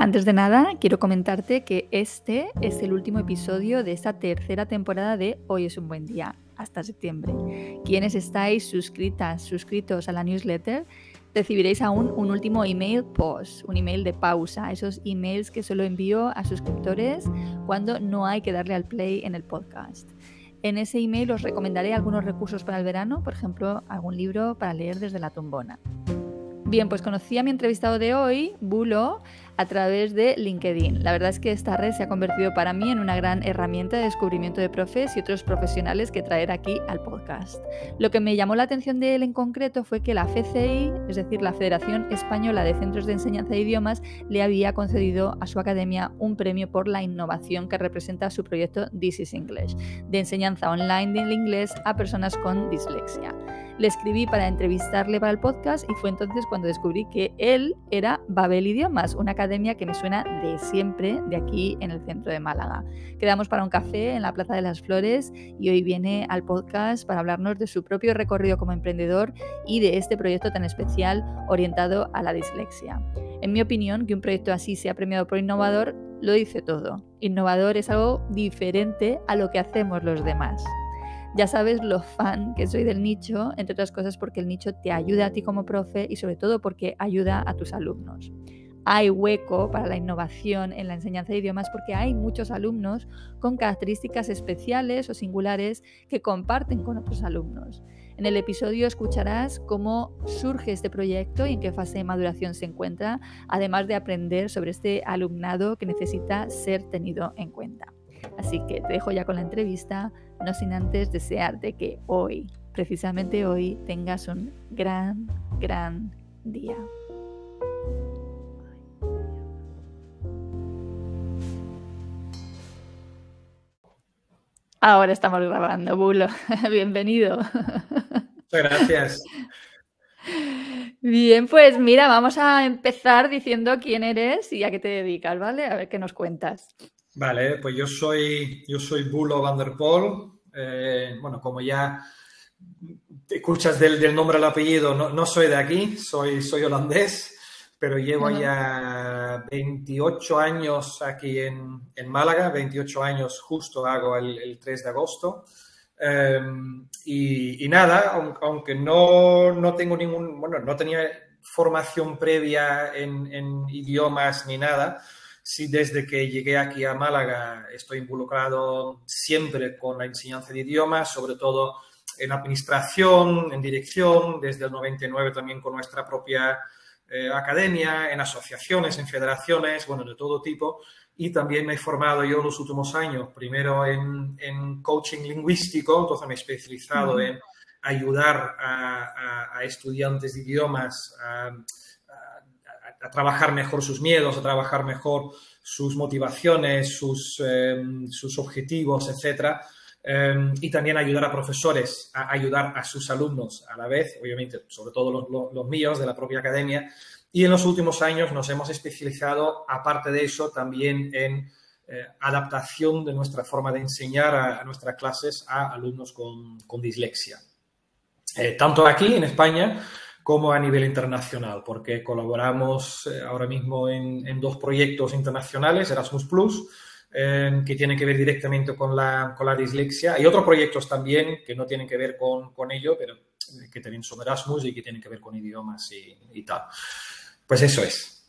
Antes de nada, quiero comentarte que este es el último episodio de esta tercera temporada de Hoy es un buen día, hasta septiembre. Quienes estáis suscritas, suscritos a la newsletter, recibiréis aún un último email post, un email de pausa, esos emails que solo envío a suscriptores cuando no hay que darle al play en el podcast. En ese email os recomendaré algunos recursos para el verano, por ejemplo, algún libro para leer desde la tumbona. Bien, pues conocí a mi entrevistado de hoy, Bulo, a través de LinkedIn. La verdad es que esta red se ha convertido para mí en una gran herramienta de descubrimiento de profes y otros profesionales que traer aquí al podcast. Lo que me llamó la atención de él en concreto fue que la FCI, es decir, la Federación Española de Centros de Enseñanza de Idiomas, le había concedido a su academia un premio por la innovación que representa su proyecto This is English, de enseñanza online del inglés a personas con dislexia. Le escribí para entrevistarle para el podcast y fue entonces cuando descubrí que él era Babel Idiomas, una academia que me suena de siempre de aquí en el centro de Málaga. Quedamos para un café en la Plaza de las Flores y hoy viene al podcast para hablarnos de su propio recorrido como emprendedor y de este proyecto tan especial orientado a la dislexia. En mi opinión, que un proyecto así sea premiado por innovador lo dice todo. Innovador es algo diferente a lo que hacemos los demás. Ya sabes lo fan que soy del nicho, entre otras cosas porque el nicho te ayuda a ti como profe y sobre todo porque ayuda a tus alumnos hay hueco para la innovación en la enseñanza de idiomas porque hay muchos alumnos con características especiales o singulares que comparten con otros alumnos. En el episodio escucharás cómo surge este proyecto y en qué fase de maduración se encuentra, además de aprender sobre este alumnado que necesita ser tenido en cuenta. Así que te dejo ya con la entrevista, no sin antes desearte que hoy, precisamente hoy, tengas un gran, gran día. Ahora estamos grabando, Bulo. Bienvenido. Muchas gracias. Bien, pues mira, vamos a empezar diciendo quién eres y a qué te dedicas, ¿vale? A ver qué nos cuentas. Vale, pues yo soy, yo soy Bulo van der Pol. Eh, bueno, como ya te escuchas del, nombre al apellido, no, no, soy de aquí, soy, soy holandés pero llevo ya 28 años aquí en, en, Málaga, 28 años justo hago el, 3 de agosto. Em, y, nada, aunque no, no, tengo ningún, bueno, no tenía formación previa en, en, idiomas ni nada, sí desde que llegué aquí a Málaga estoy involucrado siempre con la enseñanza de idiomas, sobre todo en administración, en dirección, desde el 99 también con nuestra propia eh, academia, en asociaciones, en federaciones, bueno, de todo tipo. Y también me he formado yo los últimos años, primero en, coaching lingüístico, entonces me he especializado en ayudar a, estudiantes de idiomas a, trabajar mejor sus miedos, a trabajar mejor sus motivaciones, sus, em, sus objetivos, etcétera. Em, y también ayudar a profesores a ayudar a sus alumnos a la vez, obviamente, sobre todo los, míos de la propia academia. Y en los últimos años nos hemos especializado, aparte de eso, también en eh, adaptación de nuestra forma de enseñar a, nuestras clases a alumnos con, dislexia. Eh, tanto aquí en España como a nivel internacional, porque colaboramos eh, ahora mismo en, en, dos proyectos internacionales, Erasmus Plus, Em, que tienen que ver directamente con la, con la dislexia. Hay otros proyectos también que no tienen que ver con, con ello, pero que también son Erasmus y que tienen que ver con idiomas y, y tal. Pues eso es.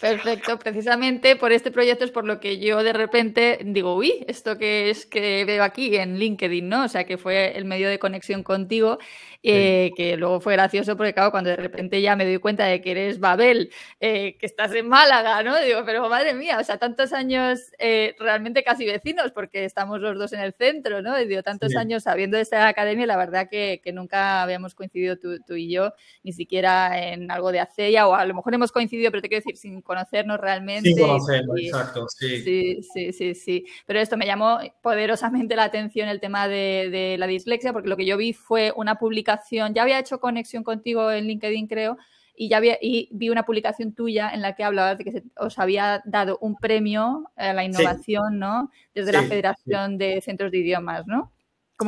Perfecto, precisamente por este proyecto es por lo que yo de repente digo, uy, esto que es que veo aquí en LinkedIn, ¿no? O sea, que fue el medio de conexión contigo eh, que luego fue gracioso porque, claro, cuando de repente ya me doy cuenta de que eres Babel, eh, que estás en Málaga, ¿no? Digo, pero madre mía, o sea, tantos años eh, realmente casi vecinos, porque estamos los dos en el centro, ¿no? Y digo, tantos años sabiendo de esta academia, la verdad que, que nunca habíamos coincidido tú, tú, y yo, ni siquiera en algo de Aceya, o a lo mejor hemos coincidido, pero te quiero decir, sin conocernos realmente. Sin conocernos, exacto, sí. Sí, sí, sí, sí. Pero esto me llamó poderosamente la atención el tema de, de la dislexia, porque lo que yo vi fue una publicación ya había hecho conexión contigo en LinkedIn, creo, y ya había, y vi una publicación tuya en la que hablabas de que os había dado un premio a la innovación, ¿no? Desde la Federación de Centros de Idiomas, ¿no?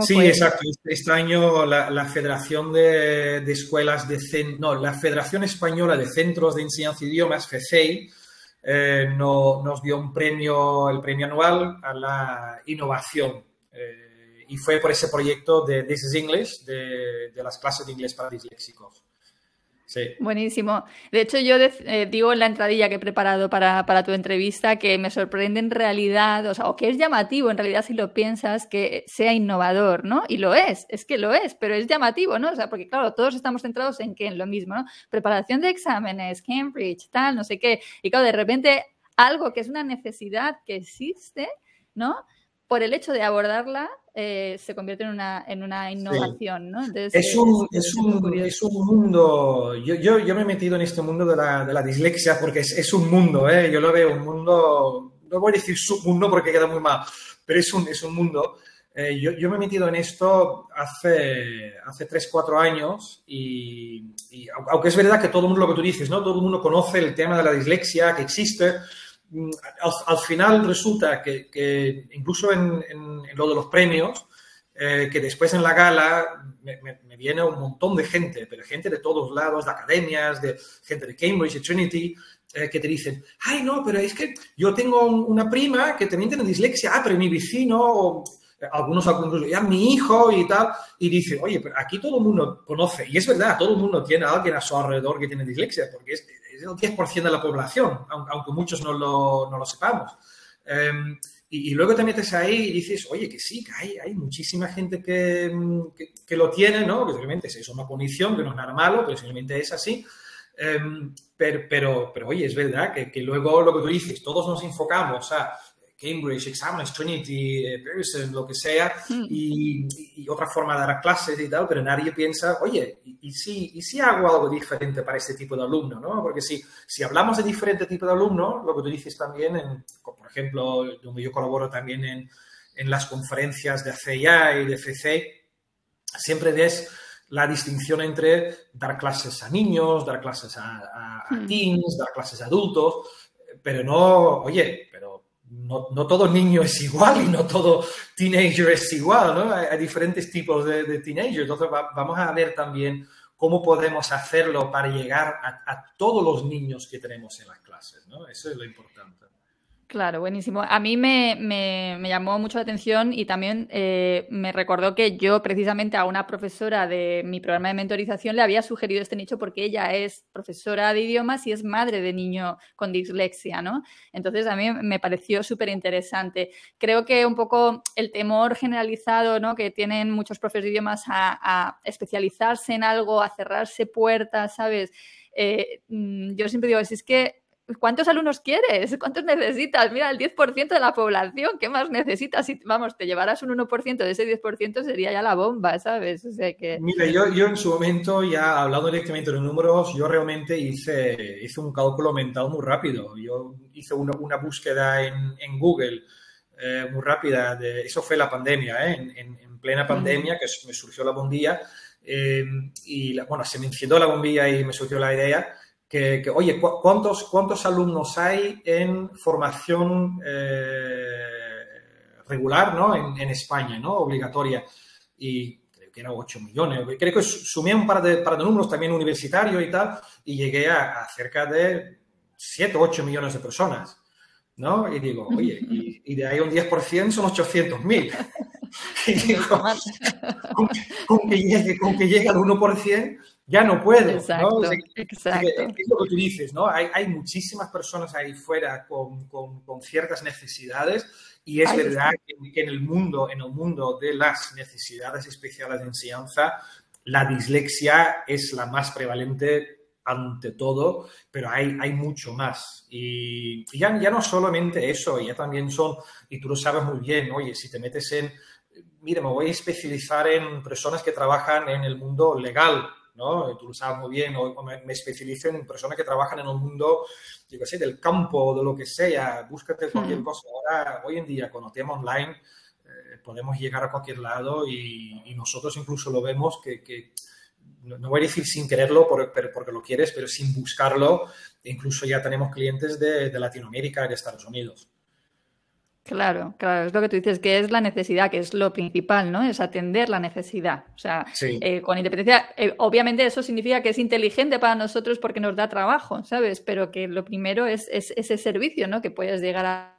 Sí, exacto. Este, este año la, Federación de, Escuelas de no, la Federación Española de Centros de Enseñanza de Idiomas, FECEI, eh, nos dio un premio, el premio anual a la innovación. Eh, y fue por ese proyecto de This is English, de, de las clases de inglés para disléxicos. Sí. Buenísimo. De hecho, yo eh, digo en la entradilla que he preparado para, para, tu entrevista que me sorprende en realidad, o sea, o que es llamativo en realidad si lo piensas, que sea innovador, ¿no? Y lo es, es que lo es, pero es llamativo, ¿no? O sea, porque claro, todos estamos centrados en que en lo mismo, ¿no? Preparación de exámenes, Cambridge, tal, no sé qué. Y claro, de repente algo que es una necesidad que existe, ¿no? Por el hecho de abordarla, eh, se convierte en una, en una innovación, ¿no? Entonces, es, un, es, un, es, un, mundo, yo, yo, yo, me he metido en este mundo de la, de la dislexia porque es, es, un mundo, ¿eh? Yo lo veo un mundo, no voy a decir submundo porque queda muy mal, pero es un, es un mundo. Eh, yo, yo, me he metido en esto hace, hace 3, 4 años y, y, aunque es verdad que todo el mundo, lo que tú dices, ¿no? Todo el mundo conoce el tema de la dislexia, que existe, Mm, al, final resulta que, incluso en, en, lo de los premios, eh, que después en la gala me, viene un montón de gente, pero gente de todos lados, de academias, de gente de Cambridge, de Trinity, eh, que te dicen, ay, no, pero es que yo tengo una prima que también tiene dislexia, ah, pero mi vecino, eh, algunos, algunos, ya mi hijo y tal, y dice, oye, pero aquí todo el mundo conoce, y es verdad, todo el mundo tiene a alguien a su alrededor que tiene dislexia, porque es, es el 10% de la población, aunque muchos no lo, no lo sepamos. Em, y, luego te metes ahí y dices, oye, que sí, que hay, hay muchísima gente que, que, que, lo tiene, ¿no? Que simplemente es una condición, que no es nada malo, pero simplemente es así. Um, pero, pero, pero, oye, es verdad que, que, luego lo que tú dices, todos nos enfocamos a Cambridge, Examiners, Trinity, eh, Pearson, lo que sea, mm. y, y, otra forma de dar clases y tal, pero nadie piensa, oye, ¿y, si, y si hago algo diferente para este tipo de alumno? ¿no? Porque si, si hablamos de diferente tipo de alumno, lo que tú dices también, en, por ejemplo, donde yo colaboro también en, en las conferencias de CIA y de FC, siempre ves la distinción entre dar clases a niños, dar clases a, a, a mm. teens, dar clases a adultos, pero no, oye, pero no, todo niño es igual y no todo teenager es igual, ¿no? Hay, diferentes tipos de, de teenager. Entonces va, vamos a ver también cómo podemos hacerlo para llegar a, a, todos los niños que tenemos en las clases, ¿no? Eso es lo importante. Claro, buenísimo. A mí me, me, llamó mucho la atención y también eh, me recordó que yo precisamente a una profesora de mi programa de mentorización le había sugerido este nicho porque ella es profesora de idiomas y es madre de niño con dislexia, ¿no? Entonces a mí me pareció súper interesante. Creo que un poco el temor generalizado ¿no? que tienen muchos profesores de idiomas a, a especializarse en algo, a cerrarse puertas, ¿sabes? Eh, mm, yo siempre digo, si es que ¿Cuántos alumnos quieres? ¿Cuántos necesitas? Mira, el 10% de la población, ¿qué más necesitas? Si, vamos, te llevarás un 1% de ese 10% sería ya la bomba, ¿sabes? O sea que... Mira, yo, yo en su momento, ya hablando directamente de números, yo realmente hice, hice un cálculo mental muy rápido. Yo hice una, una búsqueda en, en Google eh, muy rápida. De, eso fue la pandemia, ¿eh? en, en, en, plena pandemia, mm. que me surgió la bombilla. Eh, y, la, bueno, se me encendió la bombilla y me surgió la idea que, que oye, ¿cuántos, ¿cuántos alumnos hay en formación eh, regular ¿no? en, en, España, ¿no? obligatoria? Y creo que era 8 millones. Creo que sumé un par de, par de números también universitarios y tal, y llegué a, a cerca de 7 o 8 millones de personas. ¿no? Y digo, oye, y, de ahí un 10% son 800.000. con, con, que llegue, con que llegue al 1%, ya no puedo. Exacto, ¿no? exacto. Es lo que tú dices, ¿no? Hay, hay muchísimas personas ahí fuera con, con, con ciertas necesidades y es verdad que, que, en el mundo, en el mundo de las necesidades especiales de enseñanza, la dislexia es la más prevalente ante todo, pero hay, hay mucho más. Y ya, ya no solamente eso, ya también son, y tú lo sabes muy bien, oye, si te metes en, mire, me voy a especializar en personas que trabajan en el mundo legal, ¿no? Tú lo sabes muy bien, o me, me especializo en personas que trabajan en el mundo, yo qué sé, del campo, de lo que sea, búscate cualquier hmm. cosa. Ahora, hoy en día, con el tema online, eh, podemos llegar a cualquier lado y, y, nosotros incluso lo vemos que, que no voy a decir sin quererlo por, por, porque lo quieres, pero sin buscarlo, incluso ya tenemos clientes de, de Latinoamérica y de Estados Unidos. Claro, claro, es lo que tú dices, que es la necesidad, que es lo principal, ¿no? Es atender la necesidad. O sea, sí. eh, con independencia, eh, obviamente eso significa que es inteligente para nosotros porque nos da trabajo, ¿sabes? Pero que lo primero es, es ese servicio, ¿no? Que puedes llegar a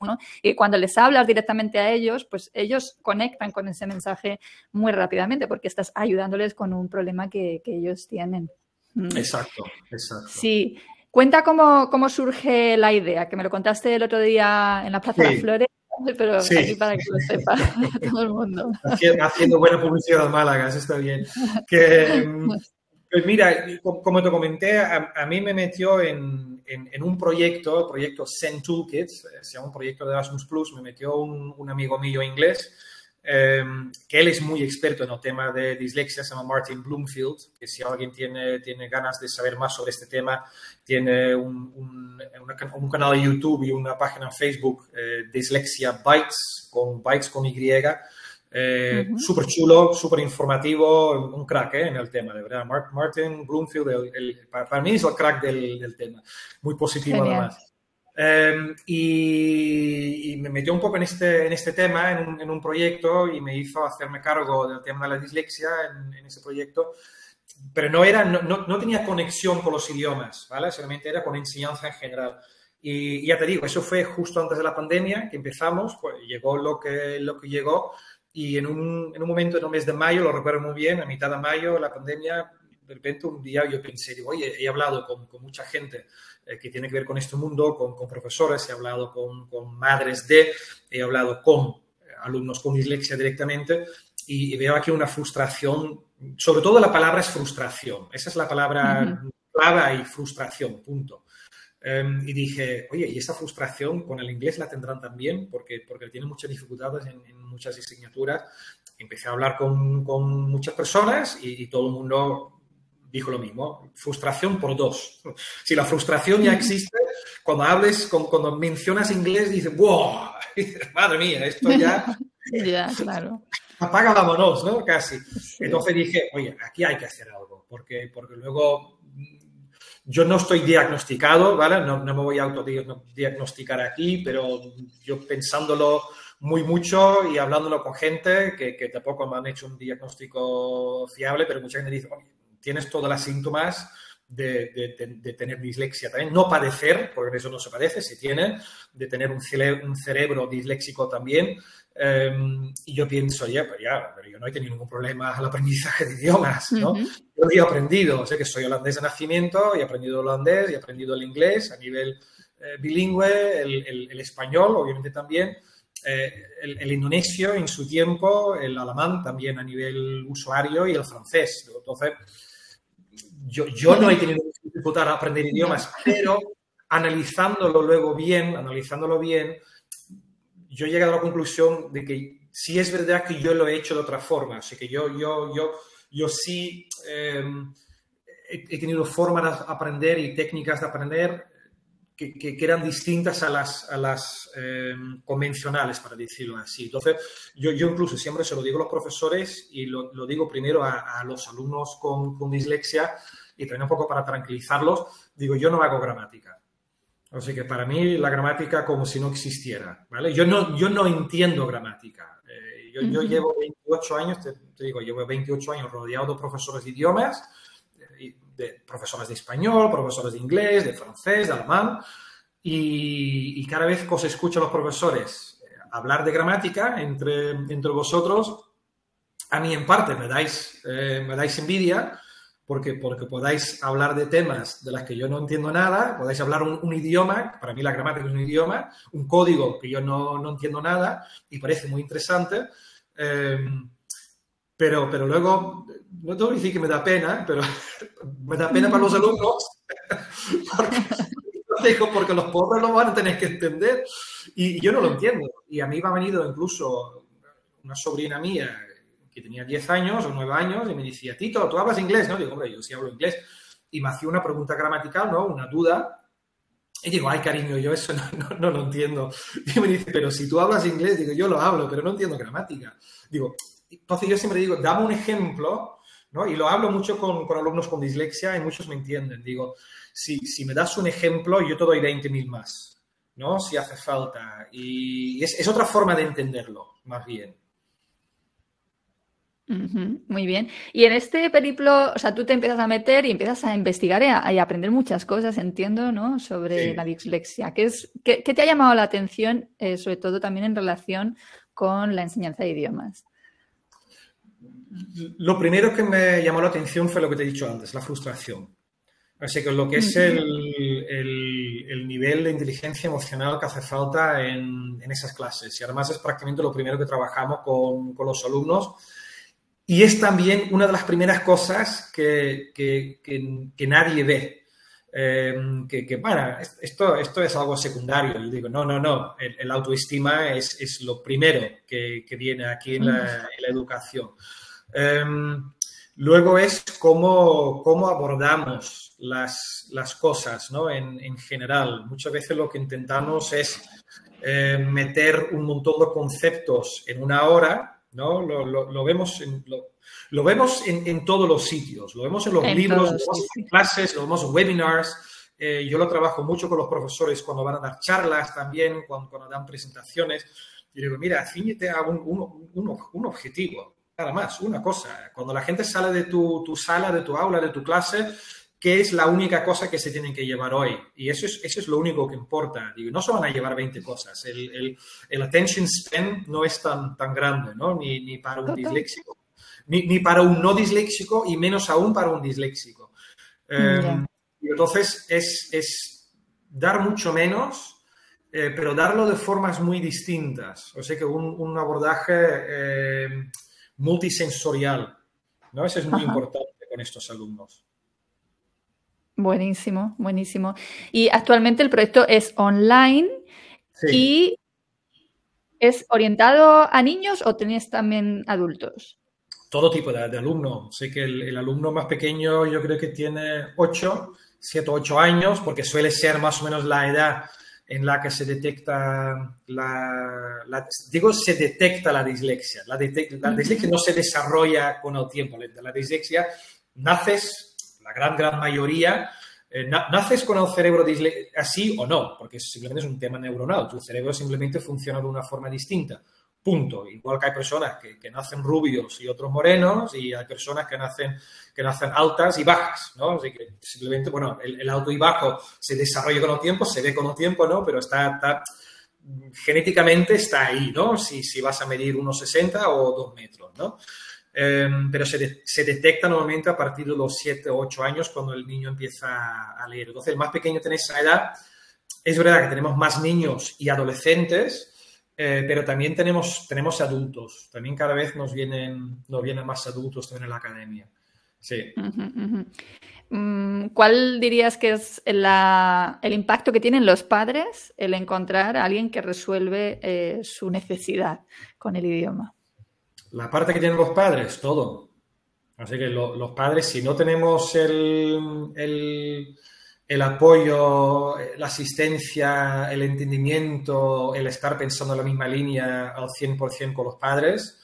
¿no? Y cuando les hablas directamente a ellos, pues ellos conectan con ese mensaje muy rápidamente porque estás ayudándoles con un problema que, que ellos tienen. Mm. Exacto, exacto. Sí. Cuenta cómo, cómo, surge la idea, que me lo contaste el otro día en la Plaza sí. de Flores, pero sí. aquí para que lo sepa todo el mundo. Haciendo buena publicidad a Málaga, eso está bien. Que, pues mira, como te comenté, a, a mí me metió en, en, en, un proyecto, el proyecto Send Toolkit, se llama un proyecto de Erasmus Plus, me metió un, un amigo mío inglés, eh, que él es muy experto en el tema de dislexia, se llama Martin Bloomfield, que si alguien tiene, tiene ganas de saber más sobre este tema, tiene un, un, un canal de YouTube y una página en Facebook, eh, Dislexia Bytes, con Bytes con Y, eh, uh -huh. Súper chulo, súper informativo, un crack eh, en el tema, de verdad. Martin Bloomfield, el, el, para, para, mí es el crack del, del tema, muy positivo Genial. además. Eh, y, y, me metió un poco en este, en este tema, en un, en un, proyecto, y me hizo hacerme cargo del tema de la dislexia en, en ese proyecto. Pero no, era, no, no, no, tenía conexión con los idiomas, ¿vale? Solamente era con enseñanza en general. Y, y ya te digo, eso fue justo antes de la pandemia que empezamos, pues llegó lo que, lo que llegó y en un, en un, momento, en un mes de mayo, lo recuerdo muy bien, a mitad de mayo, la pandemia, de repente un día yo pensé, digo, oye, he hablado con, con mucha gente eh, que tiene que ver con este mundo, con, con profesores, he hablado con, con, madres de, he hablado con alumnos con dislexia directamente y, y, veo aquí una frustración, sobre todo la palabra es frustración, esa es la palabra uh -huh. clave y frustración, punto. Um, y dije, oye, ¿y esa frustración con el inglés la tendrán también? Porque, porque tienen muchas dificultades en, en muchas asignaturas. Empecé a hablar con, con muchas personas y, y, todo el mundo dijo lo mismo. Frustración por dos. Si la frustración ya existe, cuando hables, cuando, mencionas inglés, dices, ¡wow! Madre mía, esto ya... ya, claro. Apaga, vámonos, ¿no? Casi. Entonces dije, oye, aquí hay que hacer algo, porque, porque luego yo no estoy diagnosticado, ¿vale? No, no me voy a autodiagnosticar aquí, pero yo pensándolo muy mucho y hablándolo con gente que, que, tampoco me han hecho un diagnóstico fiable, pero mucha gente dice, oye, tienes todas las síntomas de, de, de, de, tener dislexia también, no padecer, porque eso no se padece, se tiene, de tener un, cere un cerebro disléxico también, Um, y yo pienso, ya, pero ya, pero yo no he tenido ningún problema al aprendizaje de idiomas, ¿no? Uh -huh. Yo he aprendido, sé que soy holandés de nacimiento, he aprendido holandés, he aprendido el inglés a nivel eh, bilingüe, el, el, el, español, obviamente también, eh, el, el, indonesio en su tiempo, el alemán también a nivel usuario y el francés. Entonces, yo, yo no he tenido dificultad a aprender idiomas, pero analizándolo luego bien, analizándolo bien, yo he llegado a la conclusión de que sí es verdad que yo lo he hecho de otra forma, así que yo, yo, yo, yo sí eh, he tenido formas de aprender y técnicas de aprender que, que, que eran distintas a las, a las eh, convencionales, para decirlo así. Entonces, yo, yo, incluso siempre se lo digo a los profesores y lo, lo digo primero a, a los alumnos con, con dislexia y también un poco para tranquilizarlos, digo, yo no hago gramática Así que para mí la gramática como si no existiera, ¿vale? Yo no, yo no entiendo gramática. Eh, yo, uh -huh. yo, llevo 28 años, te, te, digo, llevo 28 años rodeado de profesores de idiomas de profesores de español, profesores de inglés, de francés, de alemán, y, cada vez que os escucho a los profesores eh, hablar de gramática entre, entre vosotros, a mí en parte me dais, eh, me dais envidia, porque, porque podáis hablar de temas de las que yo no entiendo nada, podáis hablar un, idioma, para mí la gramática es un idioma, un código que yo no, no entiendo nada y parece muy interesante. Eh, pero, pero luego, no tengo que decir que me da pena, pero me da pena para los alumnos, porque, porque los pobres lo van a tener que entender y yo no lo entiendo. Y a mí me ha venido incluso una sobrina mía que tenía 10 años o 9 años y me decía, Tito, ¿tú hablas inglés? ¿no? Digo, hombre, yo sí hablo inglés. Y me hacía una pregunta gramatical, ¿no? Una duda. Y digo, ay, cariño, yo eso no, no, lo entiendo. Y me dice, pero si tú hablas inglés, digo, yo lo hablo, pero no entiendo gramática. Digo, entonces yo siempre digo, dame un ejemplo, ¿no? Y lo hablo mucho con, con alumnos con dislexia y muchos me entienden. Digo, si, si me das un ejemplo, yo te doy 20.000 más, ¿no? Si hace falta. Y es, es otra forma de entenderlo, más bien. muy bien. Y en este periplo, o sea, tú te empiezas a meter y empiezas a investigar y a, aprender muchas cosas, entiendo, ¿no? Sobre la dislexia. ¿Qué, es, qué, te ha llamado la atención, eh, sobre todo también en relación con la enseñanza de idiomas? Lo primero que me llamó la atención fue lo que te he dicho antes, la frustración. Así que lo que es el, el, nivel de inteligencia emocional que hace falta en, en, esas clases. Y además es prácticamente lo primero que trabajamos con, con los alumnos. Y es también una de las primeras cosas que, que, que, nadie ve. Eh, que, que, bueno, esto, esto es algo secundario. Yo digo, no, no, no, el, autoestima es, es, lo primero que, viene aquí en la, en la educación. Em, luego es cómo, cómo abordamos las, las cosas ¿no? en, en, general. Muchas veces lo que intentamos es eh, meter un montón de conceptos en una hora, ¿no? Lo, lo, vemos en, lo, vemos en, en, todos los sitios, lo vemos en los libros, lo vemos en clases, lo vemos en webinars. Eh, yo lo trabajo mucho con los profesores cuando van a dar charlas también, cuando, cuando dan presentaciones. Y digo, mira, ciñete a un, un, un, un objetivo nada más, una cosa. Cuando la gente sale de tu, tu, sala, de tu aula, de tu clase, ¿qué es la única cosa que se tienen que llevar hoy? Y eso es, eso es lo único que importa. Digo, no se van a llevar 20 cosas. El, el, el attention span no es tan, tan grande, ¿no? Ni, ni para un disléxico. Ni, ni, para un no disléxico y menos aún para un disléxico. Eh, y entonces es, es, dar mucho menos, eh, pero darlo de formas muy distintas. O sea que un, un abordaje... Eh, multisensorial. ¿no? Eso es muy importante con estos alumnos. Buenísimo, buenísimo. Y actualmente el proyecto es online y es orientado a niños o tenéis también adultos? Todo tipo de, alumno. Sé que el, el, alumno más pequeño yo creo que tiene 8, 7 o 8 años, porque suele ser más o menos la edad en la que se detecta la, digo, se detecta la dislexia. La, dislexia no se desarrolla con el tiempo. La dislexia naces, la gran, gran mayoría, eh, naces con el cerebro así o no, porque simplemente es un tema neuronal. Tu cerebro simplemente funciona de una forma distinta. Punto. Igual que hay personas que, que, nacen rubios y otros morenos, y hay personas que nacen, que nacen altas y bajas, ¿no? Así que simplemente, bueno, el, el alto y bajo se desarrolla con el tiempo, se ve con el tiempo, ¿no? Pero está, genéticamente está ahí, ¿no? Si, si vas a medir unos 60 o 2 metros, ¿no? Eh, pero se, de, se, detecta normalmente a partir de los 7 o 8 años cuando el niño empieza a leer. Entonces, el más pequeño tiene esa edad. Es verdad que tenemos más niños y adolescentes, eh, pero también tenemos, tenemos adultos. También cada vez nos vienen, nos vienen más adultos también en la academia. Sí. Uh -huh, uh -huh. ¿Cuál dirías que es la, el impacto que tienen los padres el encontrar a alguien que resuelve eh, su necesidad con el idioma? La parte que tienen los padres, todo. Así que lo, los padres, si no tenemos el, el apoyo, la asistencia, el entendimiento, el estar pensando en la misma línea al 100% con los padres,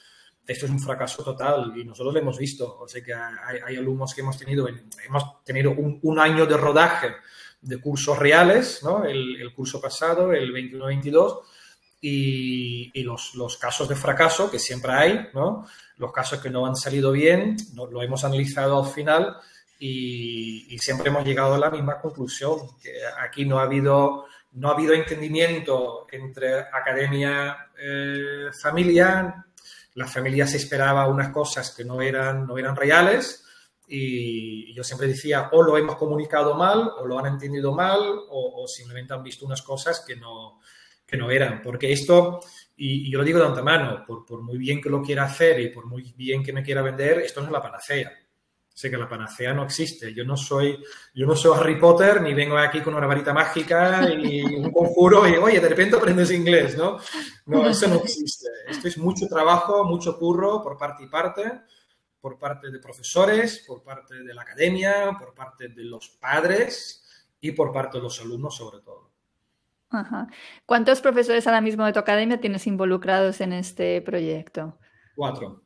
esto es un fracaso total y nosotros lo hemos visto. O sea que hay, alumnos que hemos tenido, hemos tenido un, un, año de rodaje de cursos reales, ¿no? el, el curso pasado, el 21-22, y, y los, los, casos de fracaso, que siempre hay, ¿no? los casos que no han salido bien, no, lo hemos analizado al final y, siempre hemos llegado a la misma conclusión, que aquí no ha habido, no ha habido entendimiento entre academia, eh, familia, la familia se esperaba unas cosas que no eran, no eran reales y yo siempre decía o lo hemos comunicado mal o lo han entendido mal o, simplemente han visto unas cosas que no, que no eran, porque esto, y, yo lo digo de antemano, por, por muy bien que lo quiera hacer y por muy bien que me quiera vender, esto no es la panacea sé que la panacea no existe. Yo no soy, yo no soy Harry Potter, ni vengo aquí con una varita mágica y un conjuro y, oye, de repente aprendes inglés, ¿no? No, eso no existe. Esto es mucho trabajo, mucho curro por parte y parte, por parte de profesores, por parte de la academia, por parte de los padres y por parte de los alumnos sobre todo. Ajá. ¿Cuántos profesores ahora mismo de tu academia tienes involucrados en este proyecto? Cuatro.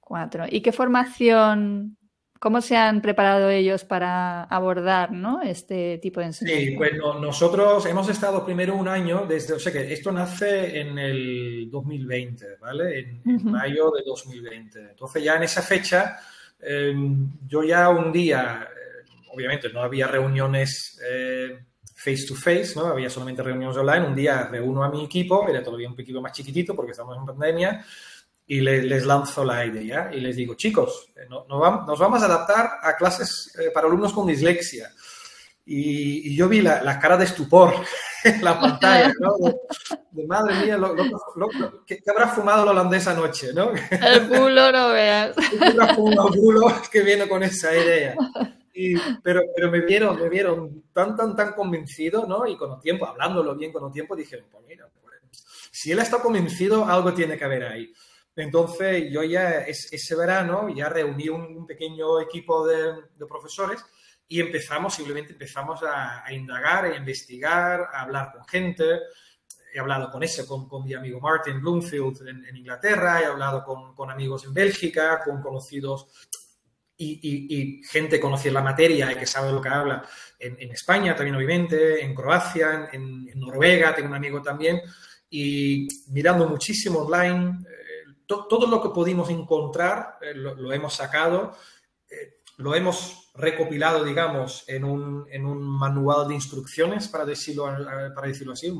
Cuatro. ¿Y qué formación ¿Cómo se han preparado ellos para abordar ¿no? este tipo de enseñanza? Sí, bueno, nosotros hemos estado primero un año desde, o sea que esto nace en el 2020, ¿vale? En, mayo de 2020. Entonces ya en esa fecha, em, yo ya un día, eh, obviamente no había reuniones eh, face to face, ¿no? Había solamente reuniones online. Un día reúno a mi equipo, era todavía un poquito más chiquitito porque estamos en pandemia y les lanzo la idea y les digo, chicos, eh, no, nos vamos a adaptar a clases eh, para alumnos con dislexia. Y, yo vi la, la, cara de estupor en la pantalla, ¿no? De, madre mía, lo, ¿qué, habrá fumado el holandés anoche, no? El bulo no veas. El bulo que viene con esa idea. Y, pero, pero me vieron, me vieron tan, tan, tan convencido, ¿no? Y con el tiempo, hablándolo bien con el tiempo, dijeron, pues mira, pues, si él está convencido, algo tiene que haber ahí. Entonces yo ya ese verano ya reuní un, pequeño equipo de, profesores y empezamos, simplemente empezamos a, indagar, a investigar, a hablar con gente. He hablado con ese, con, mi amigo Martin Bloomfield en, Inglaterra, he hablado con, amigos en Bélgica, con conocidos y, gente conocida la materia y que sabe lo que habla en, España también obviamente, en Croacia, en, en, Noruega, tengo un amigo también, y mirando muchísimo online, todo lo que pudimos encontrar eh, lo, hemos sacado, eh, lo hemos recopilado, digamos, en un, en un, manual de instrucciones, para decirlo, eh, para decirlo así.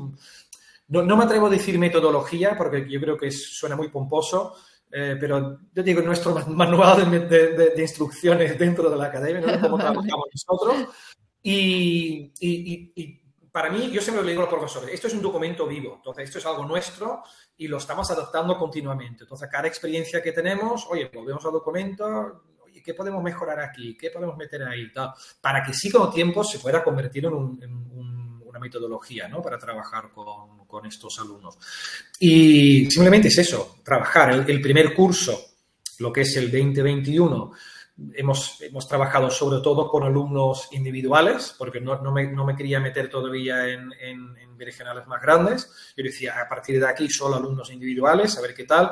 No, no, me atrevo a decir metodología porque yo creo que suena muy pomposo, pero yo digo nuestro manual de, de, instrucciones dentro de la academia, ¿no? cómo trabajamos nosotros. Y, y, y, para mí, yo siempre le digo a los profesores, esto es un documento vivo, entonces esto es algo nuestro y lo estamos adaptando continuamente. Entonces, cada experiencia que tenemos, oye, volvemos al documento, oye, ¿qué podemos mejorar aquí? ¿Qué podemos meter ahí? Tal, para que sí con el tiempo se pueda convertir en, una metodología, ¿no? Para trabajar con, con, estos alumnos. Y simplemente es eso, trabajar. El, primer curso, lo que es el 2021, Hemos, hemos, trabajado sobre todo con alumnos individuales, porque no, no, me, no me, quería meter todavía en, en, regionales más grandes. Yo decía, a partir de aquí solo alumnos individuales, a ver qué tal.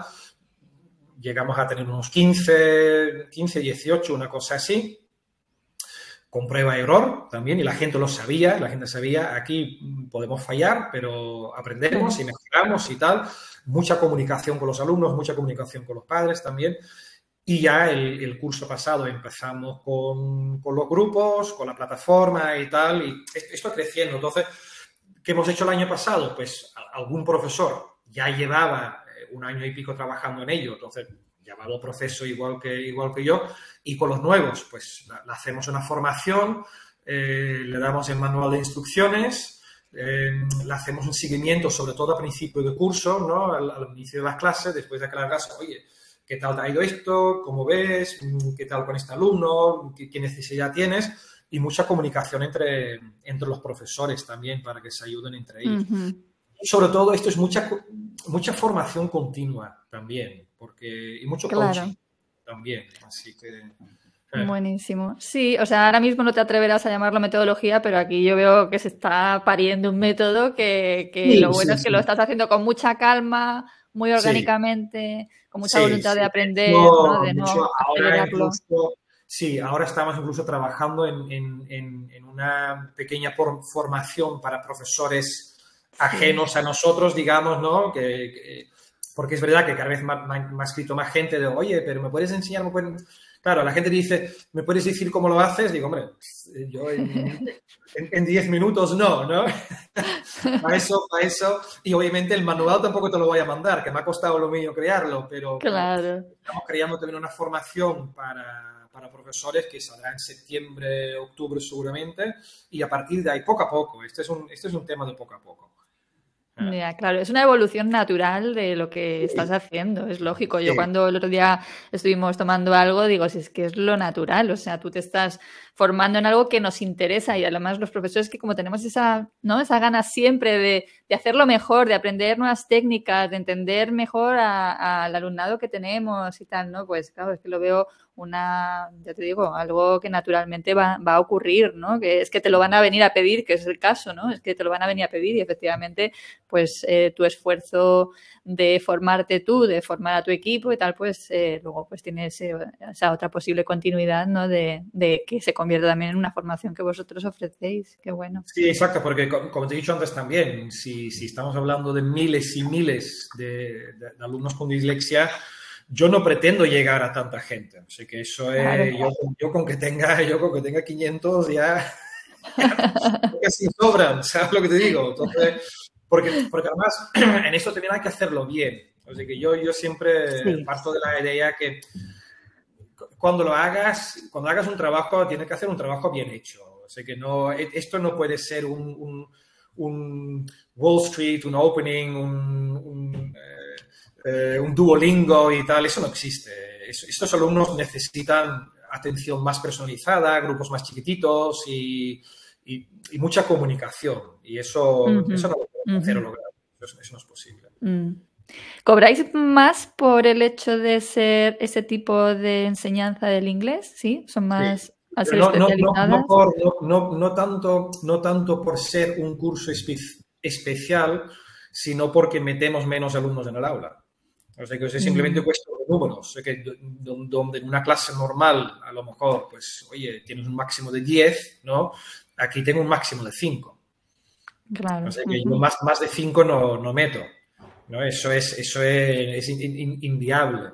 Llegamos a tener unos 15, 15, 18, una cosa así, con prueba y error también, y la gente lo sabía, la gente sabía, aquí podemos fallar, pero aprendemos y mejoramos y tal. Mucha comunicación con los alumnos, mucha comunicación con los padres también. Y ya el, curso pasado empezamos con, con, los grupos, con la plataforma y tal, y esto creciendo. Entonces, ¿Qué hemos hecho el año pasado? Pues algún profesor ya llevaba eh, un año y pico trabajando en ello, entonces el proceso igual que, igual que yo, y con los nuevos, pues le hacemos una formación, eh, le damos el manual de instrucciones, eh, le hacemos un seguimiento, sobre todo a principio de curso, ¿no? al, inicio de las clases, después de que la clase, oye, ¿qué tal te ha ido esto? ¿Cómo ves? ¿Qué tal con este alumno? qué necesidad tienes? y mucha comunicación entre, entre los profesores también para que se ayuden entre ellos. Y sobre todo esto es mucha, mucha formación continua también, porque, y mucho coaching también. Así que... Eh. Buenísimo. Sí, o sea, ahora mismo no te atreverás a llamarlo metodología, pero aquí yo veo que se está pariendo un método que, que lo bueno es que lo estás haciendo con mucha calma, muy orgánicamente, con mucha voluntad de aprender, ¿no? de no acelerarlo. Sí, ahora estamos incluso trabajando en, una pequeña formación para profesores ajenos a nosotros, digamos, ¿no? Que, porque es verdad que cada vez me ha escrito más gente de, oye, pero ¿me puedes enseñar? ¿Me puedes... Claro, la gente dice, ¿me puedes decir cómo lo haces? Digo, hombre, yo en 10 minutos no, ¿no? para eso, para eso. Y obviamente el manual tampoco te lo voy a mandar, que me ha costado lo mío crearlo, pero claro. estamos creando también una formación para, para profesores que saldrá en septiembre, octubre seguramente, y a partir de ahí, poco a poco, este es un, este es un tema de poco a poco. Ya, claro, es una evolución natural de lo que estás haciendo, es lógico. Yo cuando el otro día estuvimos tomando algo, digo, si es que es lo natural, o sea, tú te estás formando en algo que nos interesa y además los profesores que como tenemos esa, ¿no? esa gana siempre de, de hacerlo mejor, de aprender nuevas técnicas, de entender mejor al alumnado que tenemos y tal, ¿no? Pues claro, es que lo veo una, ya te digo, algo que naturalmente va, va, a ocurrir, ¿no? Que es que te lo van a venir a pedir, que es el caso, ¿no? Es que te lo van a venir a pedir y efectivamente, pues eh, tu esfuerzo de formarte tú, de formar a tu equipo y tal, pues eh, luego pues tienes esa otra posible continuidad, ¿no? De, de, que se convierta también en una formación que vosotros ofrecéis. Qué bueno. Sí, exacto, porque como te he dicho antes también, si, si estamos hablando de miles y miles de, de alumnos con dislexia, yo no pretendo llegar a tanta gente. Así que eso es, claro. yo, yo, con que tenga, yo con que tenga 500 ya, casi sobran, ¿sabes lo que te digo? Entonces, porque, porque además en eso también hay que hacerlo bien. Sea que yo, yo siempre sí. parto de la idea que cuando lo hagas, cuando hagas un trabajo, tienes que hacer un trabajo bien hecho. O sea que no, esto no puede ser un, un, un Wall Street, un opening, un, un eh, un Duolingo y tal, eso no existe. Estos alumnos necesitan atención más personalizada, grupos más chiquititos y, y, y mucha comunicación. Y eso, uh -huh. eso no lo podemos hacer o lograr. Eso, eso, no es posible. Mm. ¿Cobráis más por el hecho de ser ese tipo de enseñanza del inglés? ¿Sí? ¿Son más...? Sí. Al ser no, no, no, por, no, tanto, no tanto por ser un curso espe especial, sino porque metemos menos alumnos en el aula. O sea, que es simplemente cuestión de números. O sea, que donde en una clase normal, a lo mejor, pues, oye, tienes un máximo de 10, ¿no? Aquí tengo un máximo de 5. Claro. O sea, que yo más, más de 5 no, no meto. ¿No? Eso es, eso es, es in, in, inviable.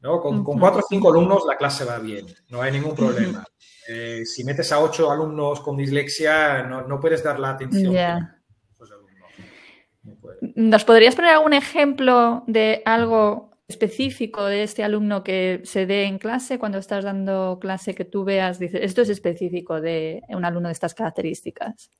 ¿no? Con, con 4 o 5 alumnos la clase va bien, no hay ningún problema. Eh, si metes a 8 alumnos con dislexia, no, no puedes dar la atención. Yeah. ¿Nos podrías poner algún ejemplo de algo específico de este alumno que se dé en clase cuando estás dando clase que tú veas, dices, esto es específico de un alumno de estas características?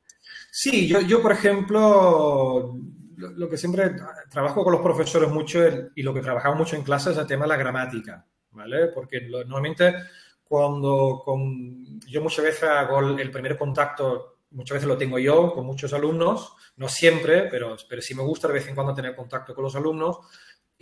Sí, yo, yo por ejemplo, lo, que siempre trabajo con los profesores mucho y lo que trabajamos mucho en clase es el tema de la gramática, ¿vale? Porque normalmente cuando con, yo muchas veces hago el, el primer contacto muchas veces lo tengo yo con muchos alumnos, no siempre, pero, pero sí me gusta de vez en cuando tener contacto con los alumnos.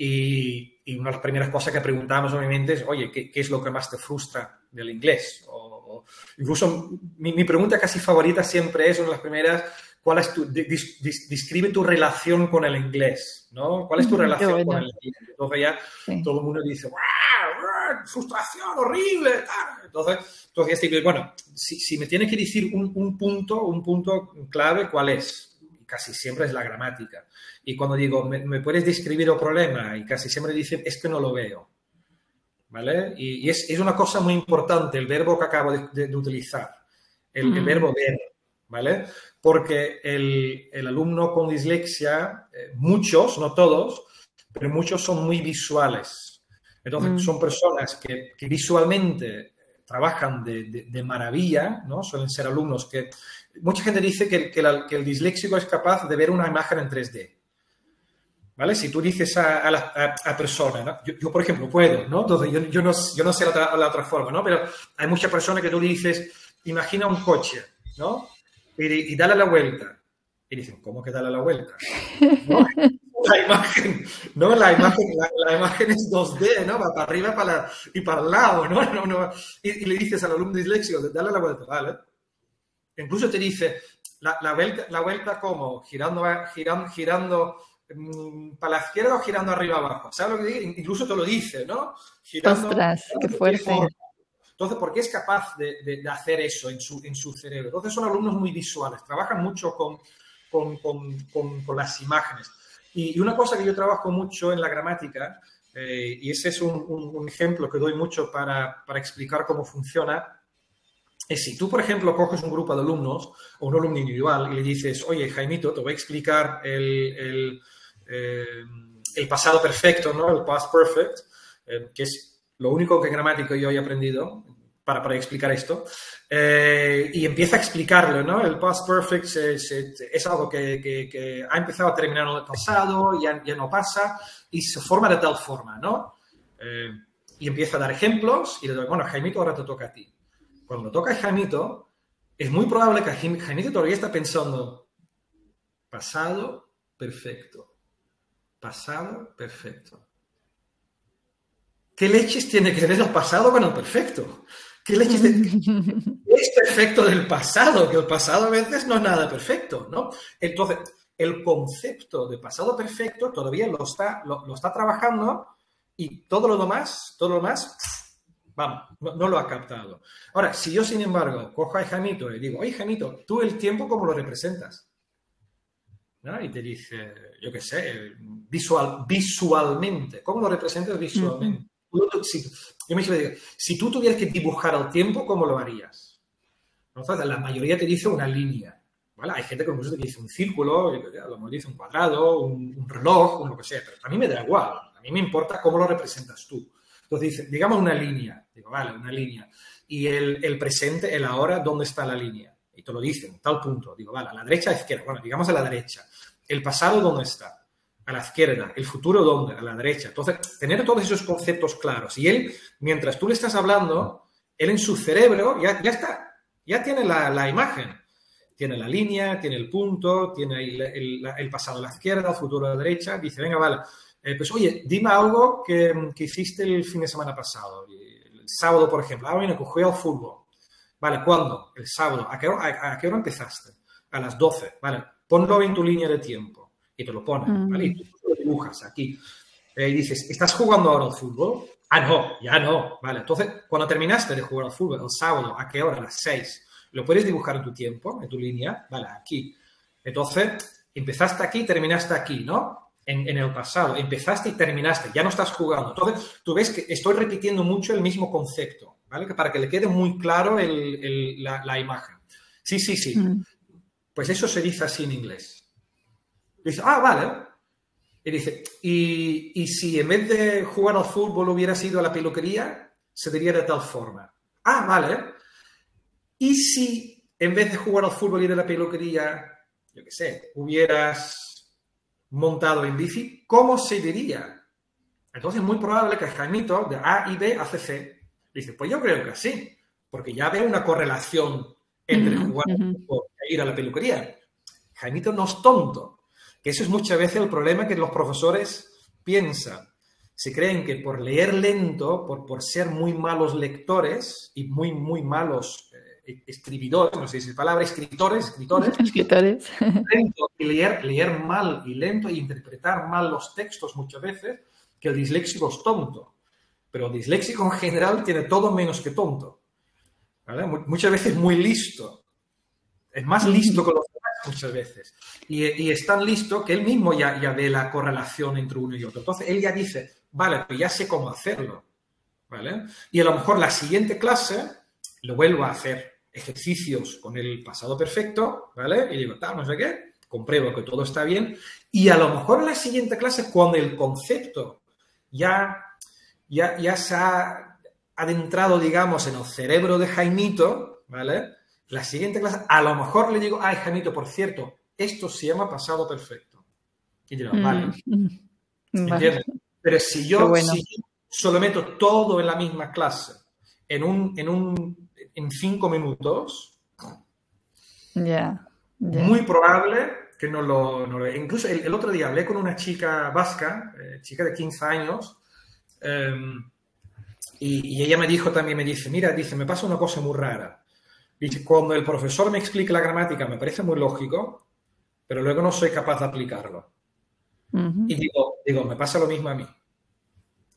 Y, y una de las primeras cosas que preguntamos obviamente es, oye, ¿qué, qué es lo que más te frustra del inglés? O, o incluso mi, mi, pregunta casi favorita siempre es, una de las primeras, ¿cuál es tu, dis, dis, describe tu relación con el inglés? ¿no? ¿Cuál es tu relación bueno. con el inglés? Entonces ya sí. todo el mundo dice, ¡Wow! frustración horrible. Entonces, entonces digo, bueno, si, si, me tiene que decir un, un, punto, un punto clave, ¿cuál es? Casi siempre es la gramática. Y cuando digo, ¿me, me puedes describir el problema? Y casi siempre dicen, es que no lo veo. ¿Vale? Y, y es, es, una cosa muy importante el verbo que acabo de, de, de utilizar, el, el, verbo ver. ¿Vale? Porque el, el alumno con dislexia, eh, muchos, no todos, pero muchos son muy visuales. Entonces, mm. son personas que, que, visualmente trabajan de, de, de, maravilla, ¿no? Suelen ser alumnos que... Mucha gente dice que, que, la, que, el disléxico es capaz de ver una imagen en 3D. ¿Vale? Si tú dices a, a la a, a persona, ¿no? yo, yo, por ejemplo, puedo, ¿no? Entonces, yo, yo, no, yo no sé la otra, la otra forma, ¿no? Pero hay muchas personas que tú dices, imagina un coche, ¿no? Y, y dale la vuelta. Y dicen, ¿cómo que dale la vuelta? ¿No? la imagen, ¿no? La imagen, la, la, imagen es 2D, ¿no? Va para arriba para y para el lado, ¿no? no, no. Y, y, le dices al alumno disléxico, dale la vuelta, ¿vale? Incluso te dice, la, la vuelta, la vuelta como, girando, girando, girando mmm, para la izquierda o girando arriba abajo, ¿sabes lo que digo? Incluso te lo dice, ¿no? Girando, Ostras, qué fuerte. Entonces, ¿por qué es capaz de, de, de, hacer eso en su, en su cerebro? Entonces, son alumnos muy visuales, trabajan mucho con, con, con, con las imágenes. Y, una cosa que yo trabajo mucho en la gramática, eh, y ese es un, ejemplo que doy mucho para, para explicar cómo funciona, es si tú, por ejemplo, coges un grupo de alumnos o un alumno individual y le dices, oye, Jaimito, te voy a explicar el, eh, el, pasado perfecto, ¿no? El past perfect, eh, que es lo único que en yo he aprendido para, para explicar esto, eh, y empieza a explicarlo, ¿no? El past perfect es, algo que, que, ha empezado a terminar en el pasado, ya, ya no pasa, y se forma de tal forma, ¿no? y empieza a dar ejemplos y le doy, bueno, Jaimito, ahora te toca a ti cuando toca Jaimito, es muy probable que Jaimito todavía está pensando, pasado perfecto, pasado perfecto. ¿Qué leches tiene que ver el pasado con el perfecto? ¿Qué leches es perfecto del pasado? Que el pasado a veces no es nada perfecto, ¿no? Entonces, el concepto de pasado perfecto todavía lo está, lo está trabajando y todo lo demás, todo lo demás, Vamos, no, lo ha captado. Ahora, si yo, sin embargo, cojo a Jaimito y digo, oye, Jaimito, tú el tiempo, ¿cómo lo representas? Y te dice, yo qué sé, visual, visualmente. ¿Cómo lo representas visualmente? si, yo me digo, si tú tuvieras que dibujar el tiempo, ¿cómo lo harías? Entonces, la mayoría te dice una línea. ¿vale? Hay gente que te dice un círculo, a lo mejor dice un cuadrado, un, un reloj, un lo que sea, pero a mí me da igual. A mí me importa cómo lo representas tú. Entonces digamos una línea. Digo, vale, una línea. Y el, presente, el ahora, ¿dónde está la línea? Y te lo dicen, tal punto. Digo, vale, a la derecha, a la izquierda. Bueno, digamos a la derecha. El pasado, ¿dónde está? A la izquierda. El futuro, ¿dónde? A la derecha. Entonces, tener todos esos conceptos claros. Y él, mientras tú le estás hablando, él en su cerebro ya, ya está, ya tiene la, imagen. Tiene la línea, tiene el punto, tiene el, el pasado a la izquierda, el futuro a la derecha. Dice, venga, vale, eh, pues oye, dime algo que, hiciste el fin de semana pasado. El sábado, por ejemplo. Ah, bueno, que jugué al fútbol. Vale, ¿cuándo? El sábado. ¿A qué, hora, a, qué hora empezaste? A las 12. Vale, ponlo en tu línea de tiempo. Y te lo pones, mm. ¿vale? Y tú lo dibujas aquí. Eh, y dices, ¿estás jugando ahora al fútbol? Ah, no, ya no. Vale, entonces, cuando terminaste de jugar al fútbol el sábado, ¿a qué hora? A las 6. Lo puedes dibujar en tu tiempo, en tu línea. Vale, aquí. Entonces, empezaste aquí, terminaste aquí, ¿no? En, el pasado. Empezaste y terminaste, ya no estás jugando. Entonces, tú ves que estoy repitiendo mucho el mismo concepto, ¿vale? para que le quede muy claro la, imagen. Sí, sí, sí. Mm. Pues eso se dice así en inglés. Dice, ah, vale. Y dice, y, si en vez de jugar al fútbol hubieras ido a la peluquería, se diría de tal forma. Ah, vale. Y si en vez de jugar al fútbol y ir a la peluquería, yo qué sé, hubieras montado en bici, ¿cómo se diría? Entonces es muy probable que Jaimito de A y B hace C. Dice, pues yo creo que sí, porque ya ve una correlación entre jugar e ir a la peluquería. Jaimito no es tonto, que eso es muchas veces el problema que los profesores piensan. Se creen que por leer lento, por, por ser muy malos lectores y muy, muy malos eh, escribidores, no sé si es palabra, escritores, escritores. Escritores. y leer, leer mal y lento y interpretar mal los textos muchas veces, que el disléxico es tonto. Pero el disléxico en general tiene todo menos que tonto. Muchas veces muy listo. Es más listo que los demás muchas veces. Y, es tan listo que él mismo ya, ya ve la correlación entre uno y otro. Entonces él ya dice, vale, pues ya sé cómo hacerlo. ¿Vale? Y a lo mejor la siguiente clase lo vuelvo a hacer ejercicios con el pasado perfecto, ¿vale? Y digo, tal, no sé qué, compruebo que todo está bien. Y a lo mejor en la siguiente clase, cuando el concepto ya, ya, ya se ha adentrado, digamos, en el cerebro de Jaimito, ¿vale? La siguiente clase, a lo mejor le digo, ay, Jaimito, por cierto, esto se llama pasado perfecto. Y dirá, mm, vale. Mm, ¿Entiendes? Pero si yo, si yo solo meto todo en la misma clase, en un, en un en cinco minutos, muy probable que no lo... No incluso el, otro día hablé con una chica vasca, eh, chica de 15 años, em, y, ella me dijo también, me dice, mira, dice, me pasa una cosa muy rara. Dice, cuando el profesor me explica la gramática me parece muy lógico, pero luego no soy capaz de aplicarlo. Y digo, digo, me pasa lo mismo a mí.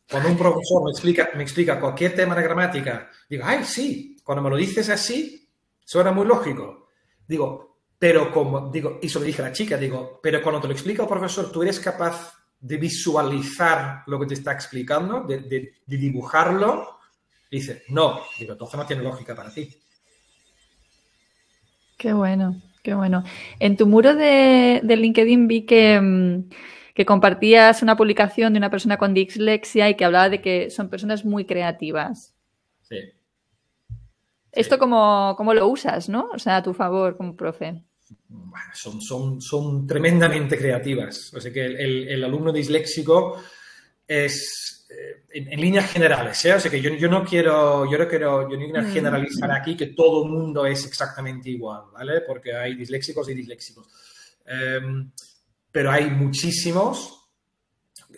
Cuando un profesor me explica, me explica cualquier tema de gramática, digo, ay, sí, cuando me lo dices así, suena muy lógico. Digo, Pero como digo, y se lo dije a la chica, digo, pero cuando te lo explica el profesor, tú eres capaz de visualizar lo que te está explicando, de, de, dibujarlo. dice, no, digo, entonces no tiene lógica para ti. Qué bueno, qué bueno. En tu muro de, LinkedIn vi que, mm, que, compartías una publicación de una persona con dislexia y que hablaba de que son personas muy creativas. ¿Esto cómo, cómo, lo usas, no? O sea, a tu favor como profe son, son, son tremendamente creativas. O sea que el, alumno disléxico es eh, en, líneas generales, ¿eh? O sea que yo, no quiero, yo no quiero, yo no quiero mm. generalizar aquí que todo el mundo es exactamente igual, ¿vale? Porque hay disléxicos y disléxicos. Em, pero hay muchísimos.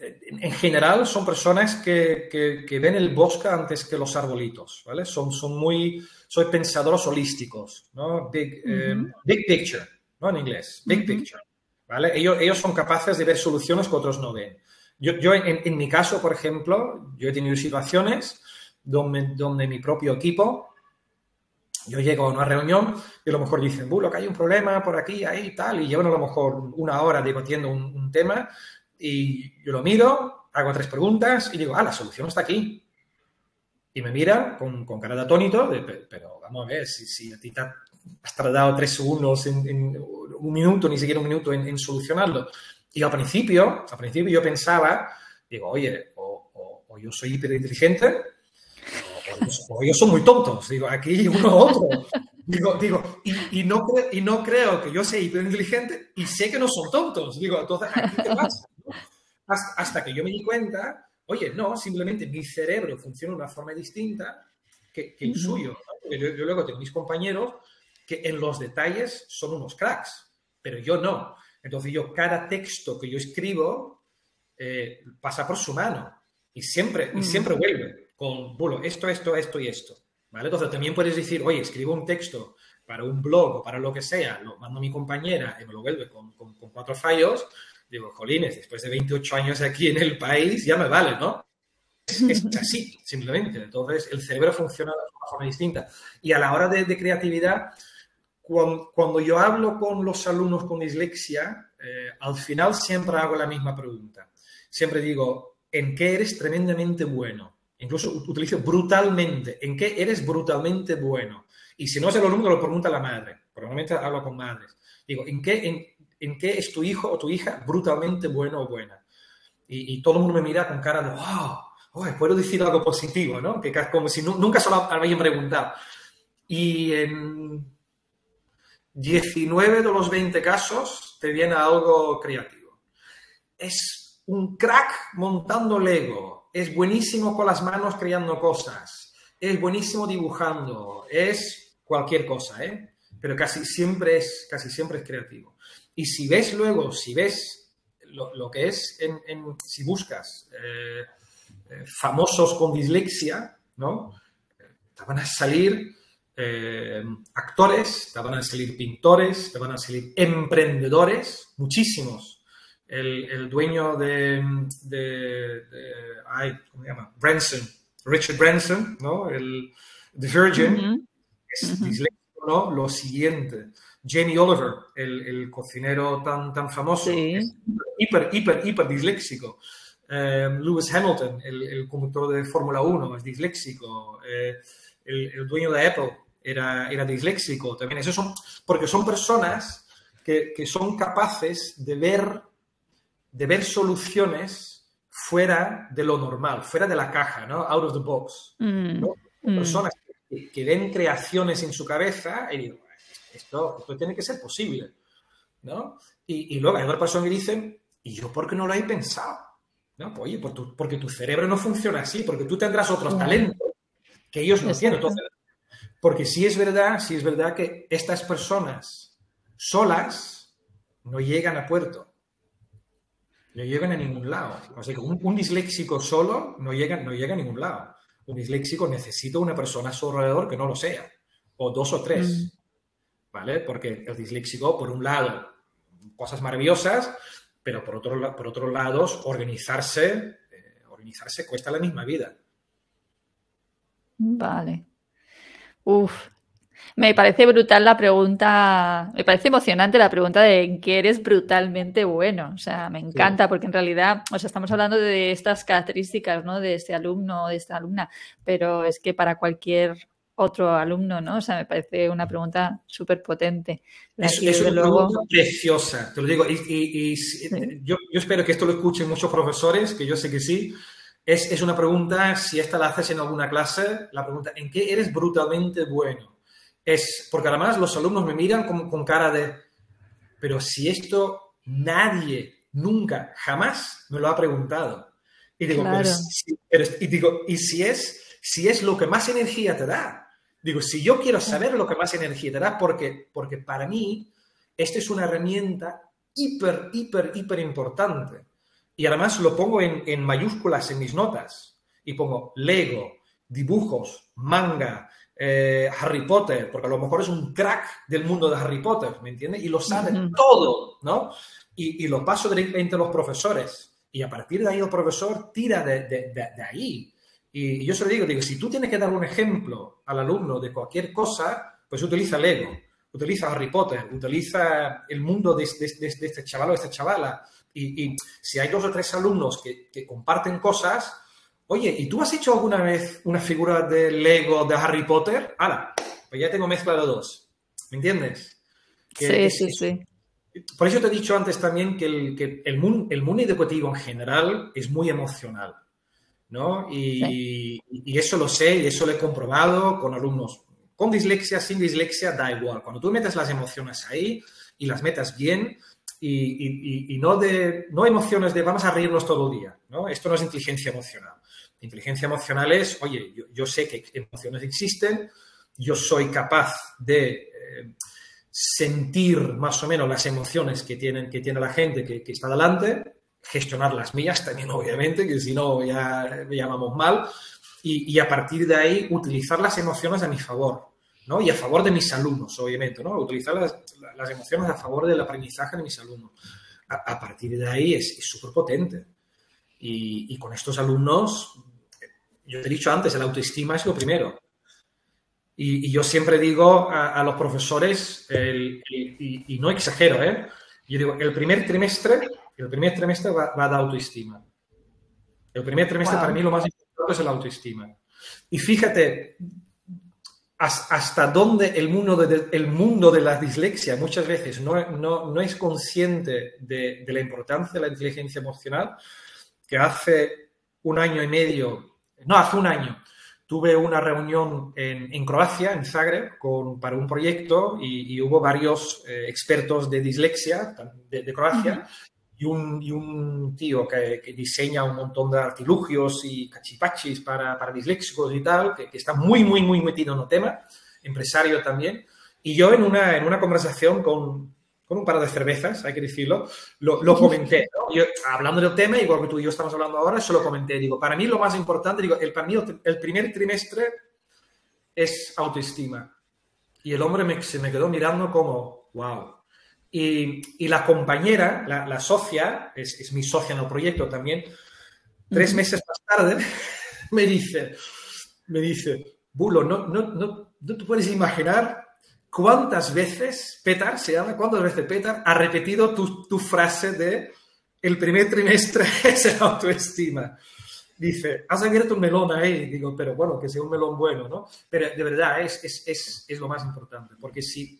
En general son personas que, que, ven el bosque antes que los arbolitos, ¿vale? Son, son muy, soy pensadores holísticos, ¿no? Big, em, big picture en inglés, big picture. ¿vale? Ellos, ellos son capaces de ver soluciones que otros no ven. Yo, yo en, mi caso, por ejemplo, yo he tenido situaciones donde, donde mi propio equipo, yo llego a una reunión y a lo mejor dicen, Bulo, que hay un problema por aquí, ahí y tal, y llevan a lo mejor una hora debatiendo un, tema y yo lo miro, hago tres preguntas y digo, ah, la solución está aquí. Y me mira con, con cara de atónito, pero vamos a ver, si, si a ti te, has tardado tres segundos, en, un minuto, ni siquiera un minuto en, solucionarlo. Y al principio, al principio yo pensaba, digo, oye, o, yo soy hiperinteligente, o, o, ellos son muy tontos. Digo, aquí uno u otro. Digo, digo y, no y no creo que yo sea hiperinteligente y sé que no son tontos. Digo, entonces, ¿aquí qué pasa? Hasta, que yo me di cuenta, oye, no, simplemente mi cerebro funciona de una forma distinta que, el suyo. Yo, yo, luego tengo mis compañeros que en los detalles son unos cracks, pero yo no. Entonces yo cada texto que yo escribo eh, pasa por su mano y siempre, y siempre vuelve con, bueno, esto, esto, esto y esto. ¿Vale? Entonces también puedes decir, oye, escribo un texto para un blog o para lo que sea, lo mando a mi compañera y me lo vuelve con, con, cuatro fallos, digo, jolines, después de 28 años aquí en el país, ya me vale, ¿no? Es, así, simplemente. Entonces, el cerebro funciona de una forma distinta. Y a la hora de, de creatividad, cuando, yo hablo con los alumnos con dislexia, eh, al final siempre hago la misma pregunta. Siempre digo, ¿en qué eres tremendamente bueno? Incluso utilizo brutalmente, ¿en qué eres brutalmente bueno? Y si no es el alumno, lo pregunta la madre. Probablemente hablo con madres. Digo, ¿en qué, en, qué es tu hijo o tu hija brutalmente bueno o buena? Y, todo el mundo me mira con cara de, wow, puedo decir algo positivo, ¿no? Que como si nunca se lo habían preguntado. Y en 19 de los 20 casos te viene algo creativo. Es un crack montando Lego, es buenísimo con las manos creando cosas, es buenísimo dibujando, es cualquier cosa, ¿eh? Pero casi siempre es, casi siempre es creativo. Y si ves luego, si ves lo, que es, en, si buscas eh, eh, famosos con dislexia, ¿no? Te van a salir eh, actores, te van a salir pintores, te van a salir emprendedores, muchísimos. El, dueño de, ¿cómo se llama? Branson, Richard Branson, ¿no? El The Virgin, es disléxico, ¿no? Lo siguiente. Jamie Oliver, el, cocinero tan, tan famoso, es hiper, hiper, hiper disléxico. Eh, Lewis Hamilton, el, conductor de Fórmula 1, es disléxico. Eh, el, dueño de Apple, era, era disléxico también. Eso son, porque son personas que, son capaces de ver, de ver soluciones fuera de lo normal, fuera de la caja, ¿no? Out of the box. Mm, mm. Personas que, ven creaciones en su cabeza y digo, esto, esto tiene que ser posible, ¿no? Y, luego hay otra persona que dicen, ¿y yo por qué no lo he pensado? ¿No? Pues, oye, porque tu cerebro no funciona así, porque tú tendrás otros talentos que ellos no tienen. Entonces, porque sí es verdad, sí es verdad que estas personas solas no llegan a puerto. No llegan a ningún lado. O sea, un, disléxico solo no llega, no llega a ningún lado. Un disléxico necesita una persona a su alrededor que no lo sea. O dos o tres. Mm. ¿Vale? Porque el disléxico, por un lado, cosas maravillosas, pero por otro, por otro lado, organizarse, eh, organizarse cuesta la misma vida. Vale. Uf. Me parece brutal la pregunta, me parece emocionante la pregunta de en qué eres brutalmente bueno. O sea, me encanta porque en realidad, o sea, estamos hablando de estas características, ¿no? De este alumno o de esta alumna, pero es que para cualquier otro alumno, ¿no? O sea, me parece una pregunta súper potente. Es, una pregunta preciosa, te lo digo. Y, yo, yo, espero que esto lo escuchen muchos profesores, que yo sé que sí. Es, es, una pregunta, si esta la haces en alguna clase, la pregunta, ¿en qué eres brutalmente bueno? Es, porque además los alumnos me miran con, con cara de, pero si esto nadie, nunca, jamás me lo ha preguntado. Y digo, y digo, ¿y si es, si es lo que más energía te da? Digo, si yo quiero saber lo que más energía te da, porque, porque para mí esta es una herramienta hiper, hiper, hiper importante. Y además lo pongo en, mayúsculas en mis notas. Y pongo Lego, dibujos, manga, eh, Harry Potter, porque a lo mejor es un crack del mundo de Harry Potter, ¿me entiendes? Y lo sabe todo, ¿no? Y, lo paso directamente a los profesores. Y a partir de ahí el profesor tira de, de ahí. Y yo se lo digo, digo, si tú tienes que dar un ejemplo al alumno de cualquier cosa, pues utiliza Lego, utiliza Harry Potter, utiliza el mundo de, este chaval o esta chavala. Y, si hay dos o tres alumnos que, comparten cosas, oye, ¿y tú has hecho alguna vez una figura de Lego de Harry Potter? ¡Hala! Pues ya tengo mezcla de dos. ¿Me entiendes? sí, sí, sí. Por eso te he dicho antes también que el, que el, mundo, el mundo educativo en general es muy emocional. ¿No? Y, eso lo sé y eso lo he comprobado con alumnos con dislexia, sin dislexia, da igual. Cuando tú metes las emociones ahí y las metas bien y, no, de, no emociones de vamos a reírnos todo el día, ¿no? Esto no es inteligencia emocional. Inteligencia emocional es, oye, yo, sé que emociones existen, yo soy capaz de eh, sentir más o menos las emociones que, tienen, que tiene la gente que, que está delante gestionar las mías también, obviamente, que si no ya me llamamos mal, y, a partir de ahí utilizar las emociones a mi favor, ¿no? Y a favor de mis alumnos, obviamente, ¿no? Utilizar las, emociones a favor del aprendizaje de mis alumnos. A, partir de ahí es súper potente. Y, con estos alumnos, yo te he dicho antes, el autoestima es lo primero. Y, yo siempre digo a, los profesores, y, no exagero, ¿eh? Yo digo, el primer trimestre el primer trimestre va, va de autoestima. El primer trimestre para mí lo más importante es el autoestima. Y fíjate hasta dónde el mundo de, el mundo de la dislexia muchas veces no, no, es consciente de, la importancia de la inteligencia emocional, que hace un año y medio, no, hace un año, tuve una reunión en, Croacia, en Zagreb, con, para un proyecto y, hubo varios eh, expertos de dislexia de, Croacia y un, tío que, diseña un montón de artilugios y cachipachis para, para disléxicos y tal, que, está muy, muy, muy metido en el tema, empresario también. Y yo en una, en una conversación con, con un par de cervezas, hay que decirlo, lo, lo comenté. Yo, hablando del tema, igual que tú y yo estamos hablando ahora, se lo comenté. Digo, para mí lo más importante, digo, el, para mí el primer trimestre es autoestima. Y el hombre me, se me quedó mirando como, wow, y, la compañera, la, socia, es, mi socia en el proyecto también, tres meses más tarde me dice, me dice, Bulo, no, no, no, no te puedes imaginar cuántas veces Petar, se llama, cuántas veces Petar ha repetido tu, tu frase de el primer trimestre es el autoestima. Dice, has abierto un melón ahí. Digo, pero bueno, que sea un melón bueno, ¿no? Pero de verdad es, es, es, es lo más importante, porque si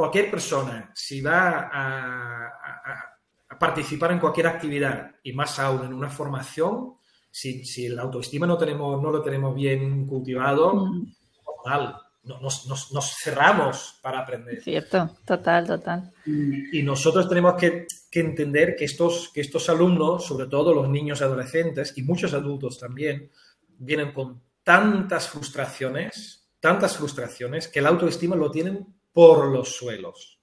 cualquier persona, si va a, participar en cualquier actividad y más aún en una formación, si, si el autoestima no, tenemos, no lo tenemos bien cultivado, mm. normal, nos, nos, cerramos para aprender. Cierto, total, total. Y, nosotros tenemos que, que, entender que estos, que estos alumnos, sobre todo los niños adolescentes y muchos adultos también, vienen con tantas frustraciones, tantas frustraciones, que el autoestima lo tienen por los suelos.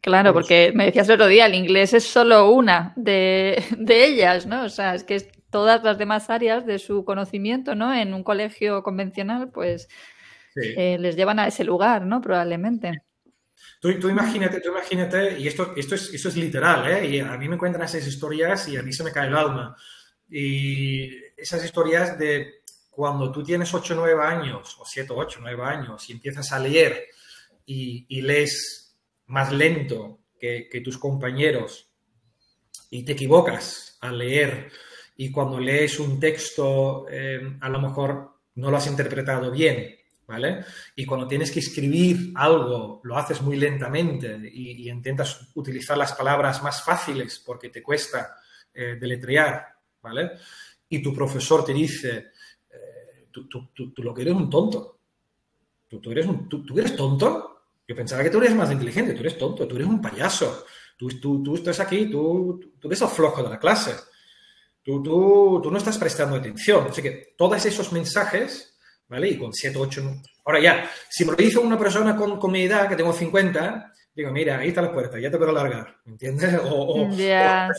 Claro, porque me decías el otro día, el inglés es solo una de, ellas, ¿no? O sea, es que todas las demás áreas de su conocimiento, ¿no? En un colegio convencional, pues eh, les llevan a ese lugar, ¿no? Probablemente. Tú, tú, imagínate, tú imagínate, y esto, esto, es, esto es literal, ¿eh? Y a mí me cuentan esas historias y a mí se me cae el alma. Y esas historias de cuando tú tienes 8 o 9 años, o 7, 8, 9 años, y empiezas a leer y, lees más lento que, tus compañeros y te equivocas al leer y cuando lees un texto eh, a lo mejor no lo has interpretado bien, ¿vale? Y cuando tienes que escribir algo, lo haces muy lentamente y, intentas utilizar las palabras más fáciles porque te cuesta eh, deletrear, ¿vale? Y tu profesor te dice, tú, lo que eres un tonto. Tú, eres tú, eres tonto. Yo pensaba que tú eres más inteligente, tú eres tonto, tú eres un payaso. Tú, tú, estás aquí, tú, tú eres el flojo de la clase. Tú, tú, tú no estás prestando atención. Así que todos esos mensajes, ¿vale? Y con 7, 8... Ahora ya, si me lo dice una persona con, con mi edad, que tengo 50, digo, mira, ahí está la puerta, ya te puedo largar, ¿me entiendes? O,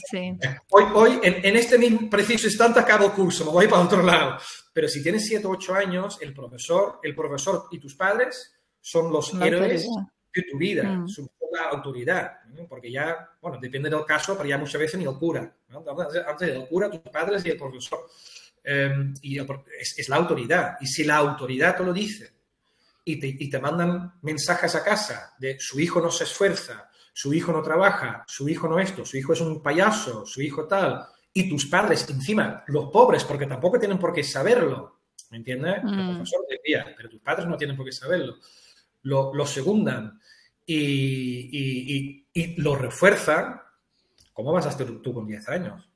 sí. Hoy, hoy en, este mismo preciso instante acabo el curso, me voy para otro lado. Pero si tienes 7 o 8 años, el profesor, el profesor y tus padres son los héroes de tu vida, mm. son la autoridad, porque ya, bueno, depende del caso, pero ya muchas veces ni el cura, ¿no? antes del cura, tus padres y el profesor. Em, y es, es la autoridad. Y si la autoridad te lo dice, y te, mandan mensajes a casa de su hijo no se esfuerza, su hijo no trabaja, su hijo no esto, su hijo es un payaso, su hijo tal, y tus padres encima, los pobres, porque tampoco tienen por qué saberlo, ¿me entiendes? El mm. profesor decía, pero tus padres no tienen por qué saberlo. Lo, lo segundan y, lo refuerzan, ¿cómo vas a estar tú con 10 años?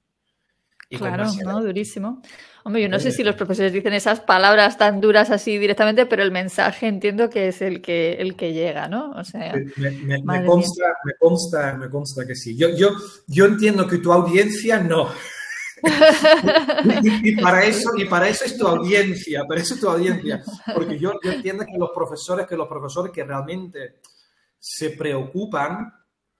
claro, no, durísimo. Hombre, yo no sé si los profesores dicen esas palabras tan duras así directamente, pero el mensaje entiendo que es el que, el que llega, ¿no? O sea, me, consta, me, consta, que sí. Yo, yo, yo entiendo que tu audiencia no. Y, para eso, y para eso es tu audiencia, para eso es tu audiencia. Porque yo, yo entiendo que los profesores, que los profesores que realmente se preocupan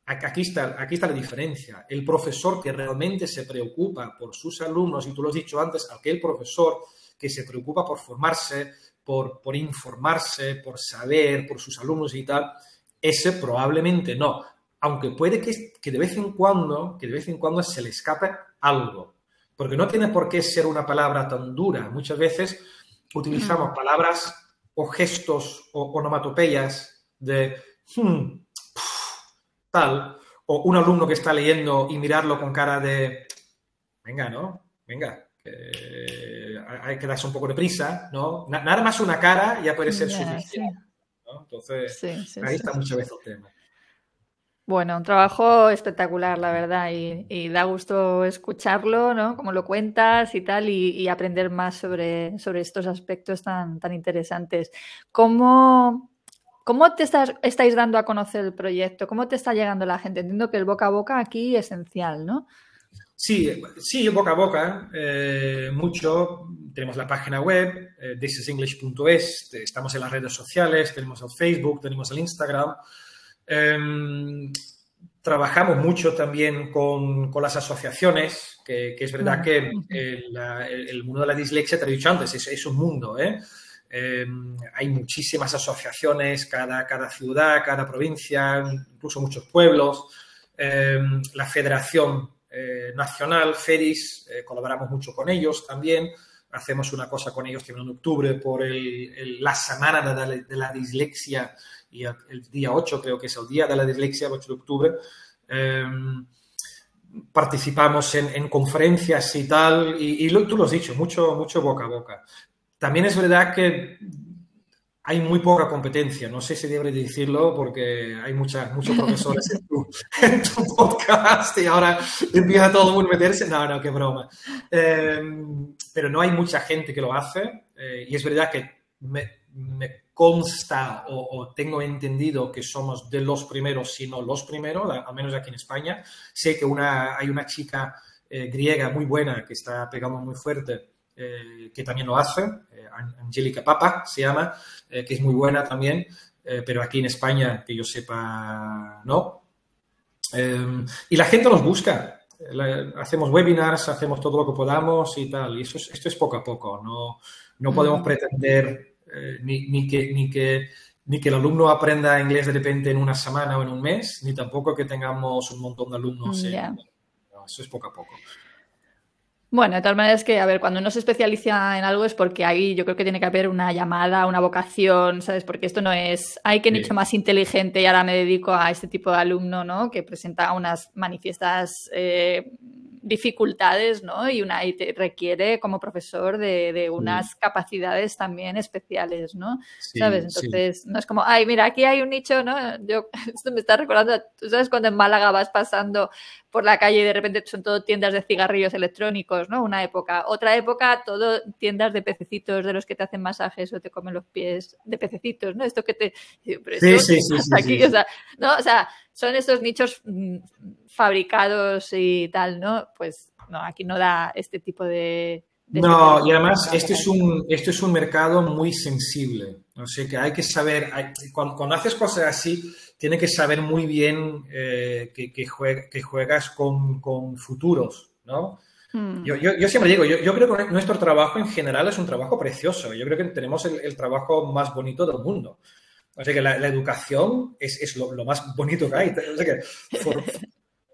Aquí está, aquí está la diferencia. El profesor que realmente se preocupa por sus alumnos, y tú lo has dicho antes, aquel profesor que se preocupa por formarse, por, por informarse, por saber, por sus alumnos y tal, ese probablemente no. Aunque puede que, que, de vez en cuando, que de vez en cuando se le escape algo. Porque no tiene por qué ser una palabra tan dura. Muchas veces utilizamos palabras o gestos o onomatopeyas de hmm, o un alumno que está leyendo y mirarlo con cara de, venga, ¿no? Venga, hay que darse un poco de prisa, ¿no? Nada más una cara ya puede ser suficiente. Entonces, ahí está muchas veces el tema. Bueno, un trabajo espectacular, la verdad, y, da gusto escucharlo, ¿no? Como lo cuentas y tal, y, aprender más sobre, estos aspectos tan, tan interesantes. ¿Cómo, ¿Cómo te estás, estáis dando a conocer el proyecto? ¿Cómo te está llegando la gente? Entiendo que el boca a boca aquí es esencial, ¿no? Sí, sí, boca a boca, eh, mucho. Tenemos la página web, eh, thisisenglish.es, estamos en las redes sociales, tenemos el Facebook, tenemos el Instagram. Em, trabajamos mucho también con, las asociaciones, que, es verdad que el, mundo de la dislexia, te he dicho antes, es, es un mundo, ¿eh? Em, hay muchísimas asociaciones, cada, cada ciudad, cada provincia, incluso muchos pueblos. Em, la Federación eh, Nacional, FEDIS, eh, colaboramos mucho con ellos también. Hacemos una cosa con ellos también en octubre por la semana de la, dislexia y el, día 8 creo que es el día de la dislexia, el 8 de octubre. Em, participamos en, conferencias y tal, y, tú lo has dicho, mucho, mucho boca a boca. También es verdad que hay muy poca competencia, no sé si debería decirlo porque hay muchas, muchos profesores en tu, podcast y ahora empieza todo el mundo a meterse. No, no, qué broma. Em, pero no hay mucha gente que lo hace eh, y es verdad que me, consta o, tengo entendido que somos de los primeros, si no los primeros, al menos aquí en España. Sé que una, hay una chica eh, griega muy buena que está pegando muy fuerte eh, que también lo hace, eh, Angélica Papa se llama, eh, que es muy buena también, pero aquí en España, que yo sepa, no. y la gente nos busca, hacemos webinars, hacemos todo lo que podamos y tal, y eso esto es poco a poco, no, no podemos pretender ni, que, ni, que, ni que el alumno aprenda inglés de repente en una semana o en un mes, ni tampoco que tengamos un montón de alumnos. eso es poco a poco. Bueno, de todas maneras que, a ver, cuando uno se especializa en algo es porque ahí yo creo que tiene que haber una llamada, una vocación, ¿sabes? Porque esto no es, hay que nicho más inteligente y ahora me dedico a este tipo de alumno, ¿no? Que presenta unas manifiestas eh, dificultades, ¿no? Y, una, y te requiere como profesor de, unas capacidades también especiales, ¿no? ¿Sabes? Entonces, no es como, ay, mira, aquí hay un nicho, ¿no? Yo, esto me está recordando, tú sabes cuando en Málaga vas pasando por la calle y de repente son todo tiendas de cigarrillos electrónicos, ¿no? Una época. Otra época, todo tiendas de pececitos de los que te hacen masajes o te comen los pies de pececitos, ¿no? Esto que te... sí, sí, sí, aquí, O sea, ¿no? O sea, son estos nichos mm, fabricados y tal, ¿no? Pues no, aquí no da este tipo de... no, y además este es, un, este es un mercado muy sensible. O sea que hay que saber, cuando, haces cosas así, tiene que saber muy bien eh, que, que, juegas con, con, futuros, ¿no? Hmm. Yo, yo, yo, siempre digo, yo, yo, creo que nuestro trabajo en general es un trabajo precioso. Yo creo que tenemos el, el trabajo más bonito del mundo. O sea que la, educación es, es lo, más bonito que hay. O sea que,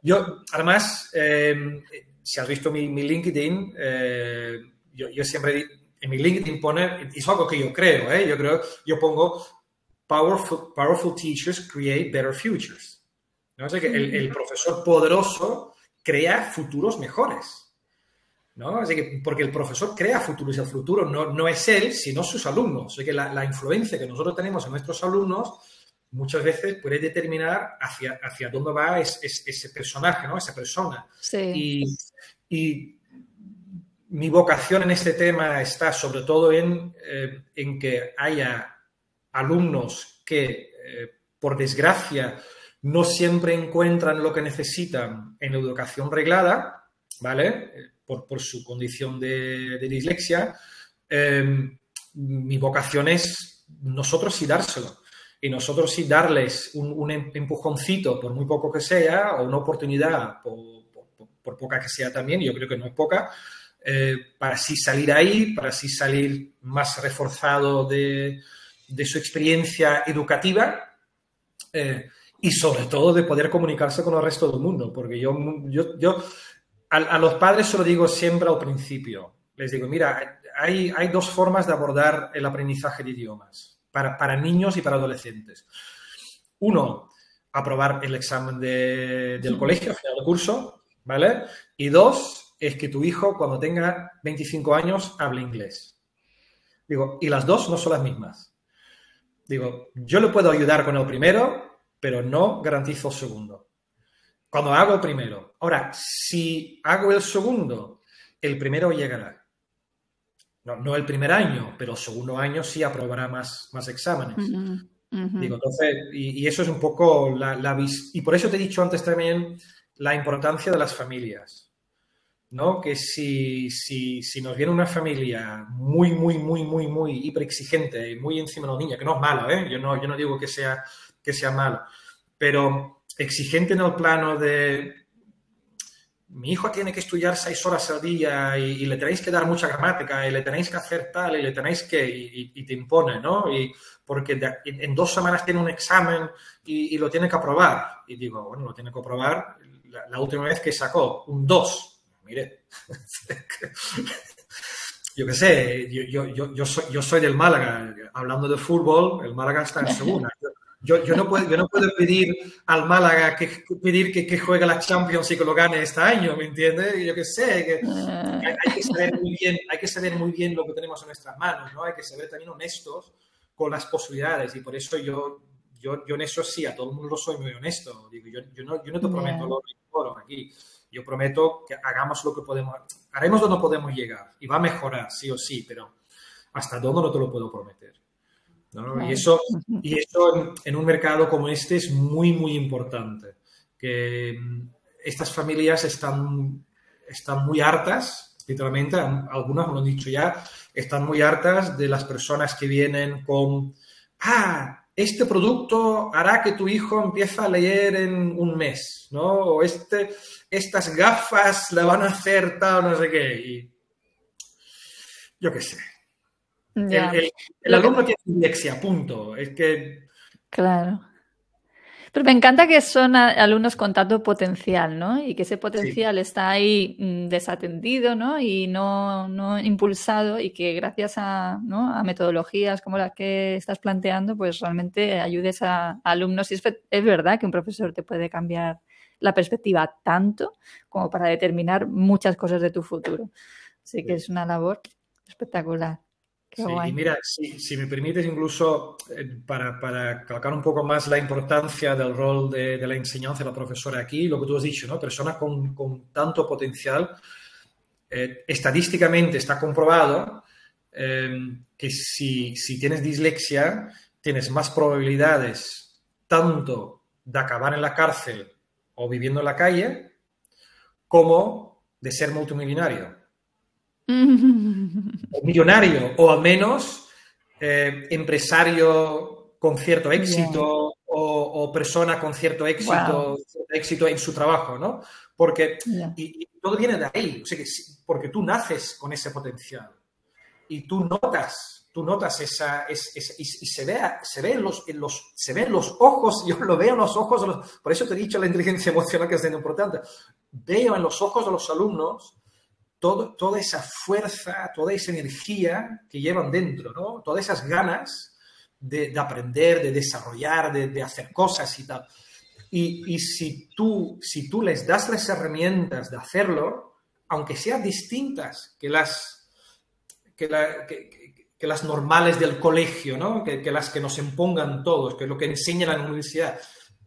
yo, además, eh, si has visto mi, mi LinkedIn, eh, yo, yo, siempre en mi LinkedIn pone, es algo que yo creo, ¿eh? yo creo, yo pongo powerful, powerful teachers create better futures. O sea que el profesor poderoso crea futuros mejores. ¿No? Así que, porque el profesor crea futuros y el futuro no, no es él, sino sus alumnos. Así que la, la, influencia que nosotros tenemos en nuestros alumnos muchas veces puede determinar hacia, hacia dónde va es, es, ese personaje, ¿no? esa persona. Sí. Y, y, mi vocación en este tema está sobre todo en, eh, en que haya alumnos que, eh, por desgracia, no siempre encuentran lo que necesitan en educación reglada, ¿vale? Por, por su condición de, de dislexia, eh, mi vocación es nosotros sí dárselo. Y nosotros sí darles un, un, empujoncito, por muy poco que sea, o una oportunidad, por, por, por poca que sea también, yo creo que no es poca, eh, para así salir ahí, para así salir más reforzado de, de su experiencia educativa eh, y sobre todo de poder comunicarse con el resto del mundo. Porque yo, yo, yo a, los padres se lo digo siempre al principio. Les digo, mira, hay, hay dos formas de abordar el aprendizaje de idiomas para, para niños y para adolescentes. Uno, aprobar el examen de, del colegio, al final del curso, ¿vale? Y dos, es que tu hijo cuando tenga 25 años hable inglés. Digo, y las dos no son las mismas. Digo, yo le puedo ayudar con el primero, pero no garantizo el segundo cuando hago el primero. Ahora, si hago el segundo, el primero llegará. No, no el primer año, pero el segundo año sí aprobará más, más exámenes. Uh -huh. Uh -huh. Digo, entonces, y, y, eso es un poco la, Y por eso te he dicho antes también la importancia de las familias. ¿no? Que si, si, si, nos viene una familia muy, muy, muy, muy, muy hiper exigente, muy encima de los niños, que no es malo, ¿eh? Yo no, yo no digo que sea, que sea malo, pero exigente en el plano de mi hijo tiene que estudiar seis horas al día y, le tenéis que dar mucha gramática y le tenéis que hacer tal y le tenéis que y, te impone, ¿no? Y porque en dos semanas tiene un examen y, lo tiene que aprobar. Y digo, bueno, lo tiene que aprobar la, la última vez que sacó un 2. Mire, yo qué sé, yo, yo, yo, soy, yo soy del Málaga, hablando de fútbol, el Málaga está en segunda. Yo, yo, no puedo, yo no puedo pedir al Málaga que, pedir que, que, juegue la Champions y que lo gane este año, ¿me entiendes? Yo qué sé, que hay, hay, que saber muy bien, hay que saber muy bien lo que tenemos en nuestras manos, ¿no? Hay que saber también honestos con las posibilidades y por eso yo, yo, yo en eso sí, a todo el mundo soy muy honesto. Digo, yo, yo, no, yo no te prometo lo oro aquí. Yo prometo que hagamos lo que podemos, haremos donde podemos llegar y va a mejorar, sí o sí, pero hasta dónde no te lo puedo prometer. ¿No? Y eso, y eso en, en, un mercado como este es muy, muy importante. Que mm, estas familias están, están muy hartas, literalmente, algunas me lo han dicho ya, están muy hartas de las personas que vienen con, ah, este producto hará que tu hijo empiece a leer en un mes, ¿no? O este, estas gafas le van a hacer tal, no sé qué. Y yo qué sé. Ya. El, el, el alumno tiene dislexia, punto. Es que. Claro. Pero me encanta que son alumnos con tanto potencial, ¿no? Y que ese potencial está ahí mm, desatendido, ¿no? Y no, no, impulsado y que gracias a, ¿no? a metodologías como las que estás planteando, pues realmente ayudes a, alumnos. Y es, es verdad que un profesor te puede cambiar la perspectiva tanto como para determinar muchas cosas de tu futuro. Así que es una labor espectacular. Sí, y mira, si, me permites incluso eh, para, para, colocar un poco más la importancia del rol de, la enseñanza de la profesora aquí, lo que tú has dicho, ¿no? Personas con, con tanto potencial, eh, estadísticamente está comprobado eh, que si, si, tienes dislexia, tienes más probabilidades tanto de acabar en la cárcel o viviendo en la calle, como de ser multimillonario. Millonario, o al menos eh, empresario con cierto éxito o, persona con cierto éxito, éxito en su trabajo, ¿no? Porque y, todo viene de ahí, porque tú naces con ese potencial y tú notas, tú notas esa, y, se ve, se ve en los, los, se ve los ojos, yo lo veo en los ojos, por eso te he dicho la inteligencia emocional que es tan importante, veo en los ojos de los alumnos toda esa fuerza, toda esa energía que llevan dentro, ¿no? Todas esas ganas de, aprender, de desarrollar, de, hacer cosas y tal. Y, si, tú, si tú les das las herramientas de hacerlo, aunque sean distintas que las, que, las normales del colegio, ¿no? Que, las que nos impongan todos, que es lo que enseña la universidad,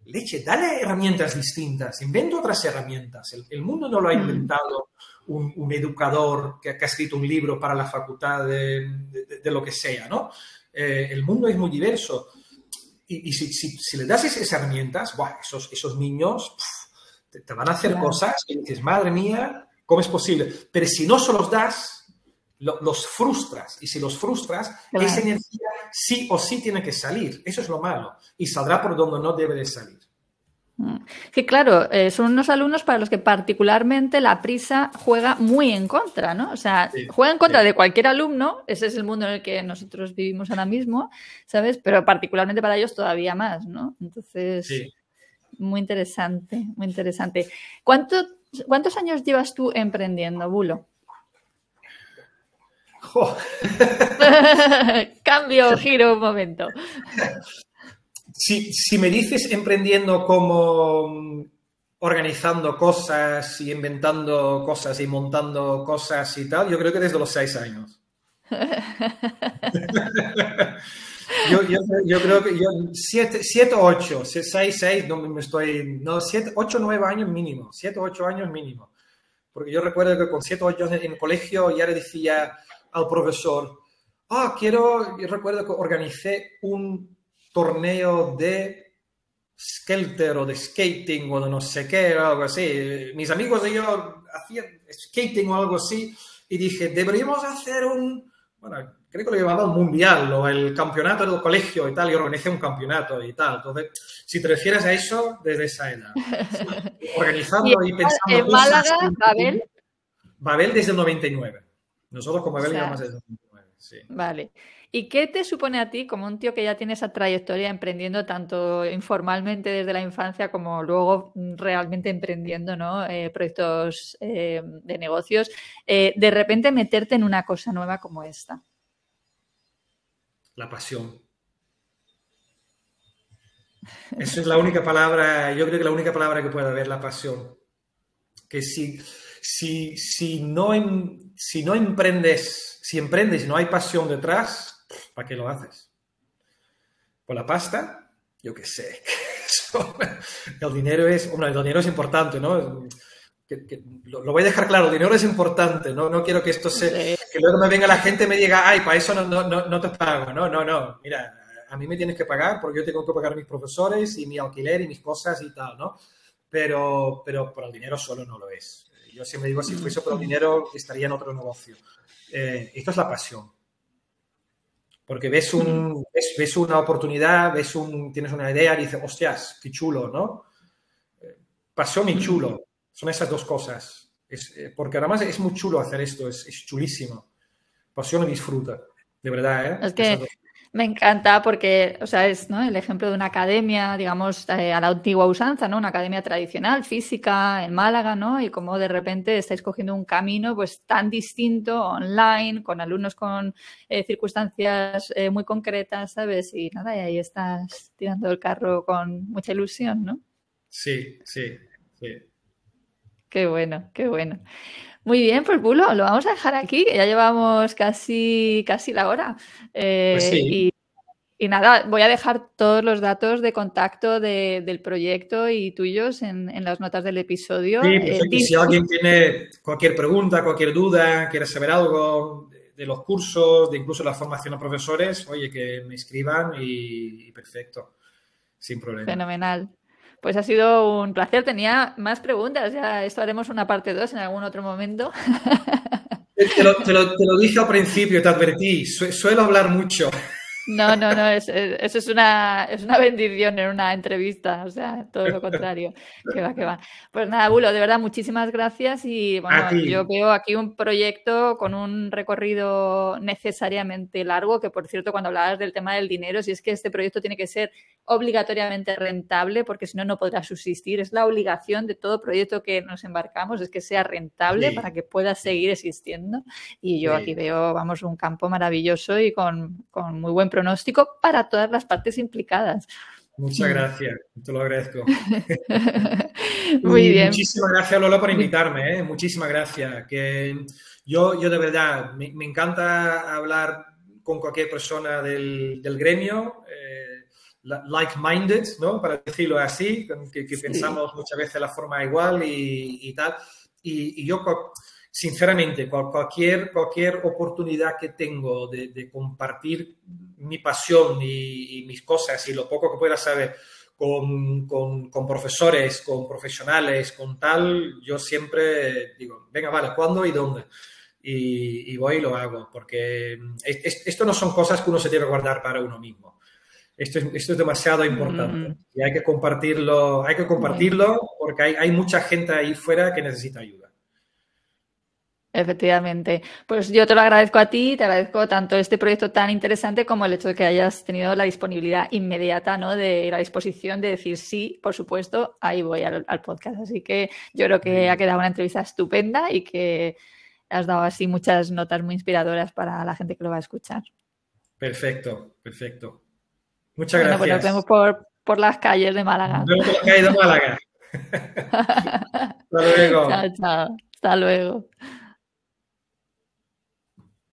leche, dale herramientas distintas, inventa otras herramientas. El, mundo no lo ha mm. inventado un, educador que, ha escrito un libro para la facultad de, lo que sea, ¿no? Eh, el mundo es muy diverso. Y, si, le das esas herramientas, esos, esos niños te, van a hacer cosas y dices, madre mía, ¿cómo es posible? Pero si no se los das, los frustras. Y si los frustras, esa energía sí o sí tiene que salir. Eso es lo malo. Y saldrá por donde no debe de salir. Mm. Que claro, eh, son unos alumnos para los que particularmente la prisa juega muy en contra, ¿no? O sea, juega en contra de cualquier alumno, ese es el mundo en el que nosotros vivimos ahora mismo, ¿sabes? Pero particularmente para ellos todavía más, ¿no? Entonces, muy interesante, muy interesante. ¿Cuántos años llevas tú emprendiendo, Bulo? Cambio, giro un momento. Si, me dices emprendiendo como mm, organizando cosas y inventando cosas y montando cosas y tal, yo creo que desde los seis años. yo, creo que yo, siete, siete ocho, seis, seis, no me estoy, no, siete, ocho, nueve años mínimo, siete, ocho años mínimo. Porque yo recuerdo que con siete, ocho años en el colegio ya le decía al profesor, ah, quiero, yo recuerdo que organicé un torneo de skelter o de skating o de no sé qué o algo así. Mis amigos y yo hacían skating o algo así y dije, deberíamos hacer un, bueno, creo que lo llamaba el mundial o el campeonato del colegio y tal, y organicé un campeonato y tal. Entonces, si te refieres a eso, desde esa edad. Organizando y, pensando... ¿En Málaga, Babel? Babel desde el 99. Nosotros como Babel llevamos desde el 99, sí. Vale. ¿Y qué te supone a ti, como un tío que ya tiene esa trayectoria emprendiendo tanto informalmente desde la infancia como luego realmente emprendiendo ¿no? Eh, proyectos eh, de negocios, eh, de repente meterte en una cosa nueva como esta? La pasión. Esa es la única palabra, yo creo que la única palabra que puede haber, la pasión. Que si, si, si, no, em, si no emprendes, si emprendes y no hay pasión detrás, ¿Para qué lo haces? ¿Por la pasta? Yo qué sé. el dinero es, el dinero es importante, ¿no? lo, voy a dejar claro, el dinero es importante, ¿no? No quiero que esto se, que luego me venga la gente y me diga, ay, para eso no, no, no, te pago, no, no, no, mira, a mí me tienes que pagar porque yo tengo que pagar a mis profesores y mi alquiler y mis cosas y tal, ¿no? Pero, pero por el dinero solo no lo es. Yo siempre digo, si fuese por el dinero, estaría en otro negocio. Eh, esto es la pasión. Porque ves, un, ves, una oportunidad, ves un, tienes una idea y dices, hostias, qué chulo, ¿no? Eh, pasó mi chulo. Son esas dos cosas. Eh, porque además es muy chulo hacer esto, es, chulísimo. Pasión y disfruta, de verdad, ¿eh? Es que Me encanta porque, o sea, es ¿no? el ejemplo de una academia, digamos, eh, a la antigua usanza, ¿no? Una academia tradicional, física, en Málaga, ¿no? Y como de repente estáis cogiendo un camino pues tan distinto, online, con alumnos con eh, circunstancias eh, muy concretas, ¿sabes? Y nada, y ahí estás tirando el carro con mucha ilusión, ¿no? Sí, sí, sí. Qué bueno, qué bueno. Muy bien, pues Bulo, lo vamos a dejar aquí, que ya llevamos casi, casi la hora. Eh, Pues sí. y, y nada, voy a dejar todos los datos de contacto de- del proyecto y tuyos en, en las notas del episodio. Sí, Eh, perfecto. di- Si alguien tiene cualquier pregunta, cualquier duda, quiere saber algo de, de los cursos, de incluso la formación a profesores, oye, que me escriban y, y perfecto, sin problema. Fenomenal. Pues ha sido un placer. Tenía más preguntas. Ya esto haremos una parte 2 en algún otro momento. Te, lo, dije al principio, te advertí, su- suelo hablar mucho. No, no, no, es- es- eso es una, es una bendición en una entrevista, o sea, todo lo contrario, que va, que va. Pues nada, Bulo, de verdad, muchísimas gracias y bueno, yo veo aquí un proyecto con un recorrido necesariamente largo, que por cierto, cuando hablabas del tema del dinero, si es que este proyecto tiene que ser obligatoriamente rentable, porque si no, no podrá subsistir, es la obligación de todo proyecto que nos embarcamos, es que sea rentable Sí. para que pueda seguir existiendo. Y yo Sí. aquí veo, vamos, un campo maravilloso y con, con muy buen pronóstico para todas las partes implicadas. Muchas Mm. gracias, te lo agradezco. Muy Y bien. Muchísimas gracias, Lola, por invitarme. ¿eh? Muchísimas gracias. Que yo, yo de verdad, me, me encanta hablar con cualquier persona del, del gremio, eh, like-minded, ¿no? Para decirlo así, que, que Sí. pensamos muchas veces la forma igual y, y tal. Y, y yo, sinceramente, cual- cualquier, cualquier oportunidad que tengo de, de compartir mi pasión y, y mis cosas y lo poco que pueda saber con, con- con profesores, con profesionales, con tal, yo siempre digo, venga, vale, ¿cuándo y dónde? Y, y voy y lo hago, porque es- es- esto no son cosas que uno se que guardar para uno mismo. Esto es, esto es demasiado importante Mm. y hay que compartirlo, hay que compartirlo porque hay, hay mucha gente ahí fuera que necesita ayuda. Efectivamente. Pues yo te lo agradezco a ti, te agradezco tanto este proyecto tan interesante como el hecho de que hayas tenido la disponibilidad inmediata, ¿no? De la disposición de decir sí, por supuesto, ahí voy al, al podcast. Así que yo creo que ha quedado una entrevista estupenda y que has dado así muchas notas muy inspiradoras para la gente que lo va a escuchar. Perfecto, perfecto. Muchas Bueno, pues nos gracias. vemos por, por las calles de Málaga. Nos vemos por la calle de Málaga. Hasta luego. Chao, chao. Hasta luego.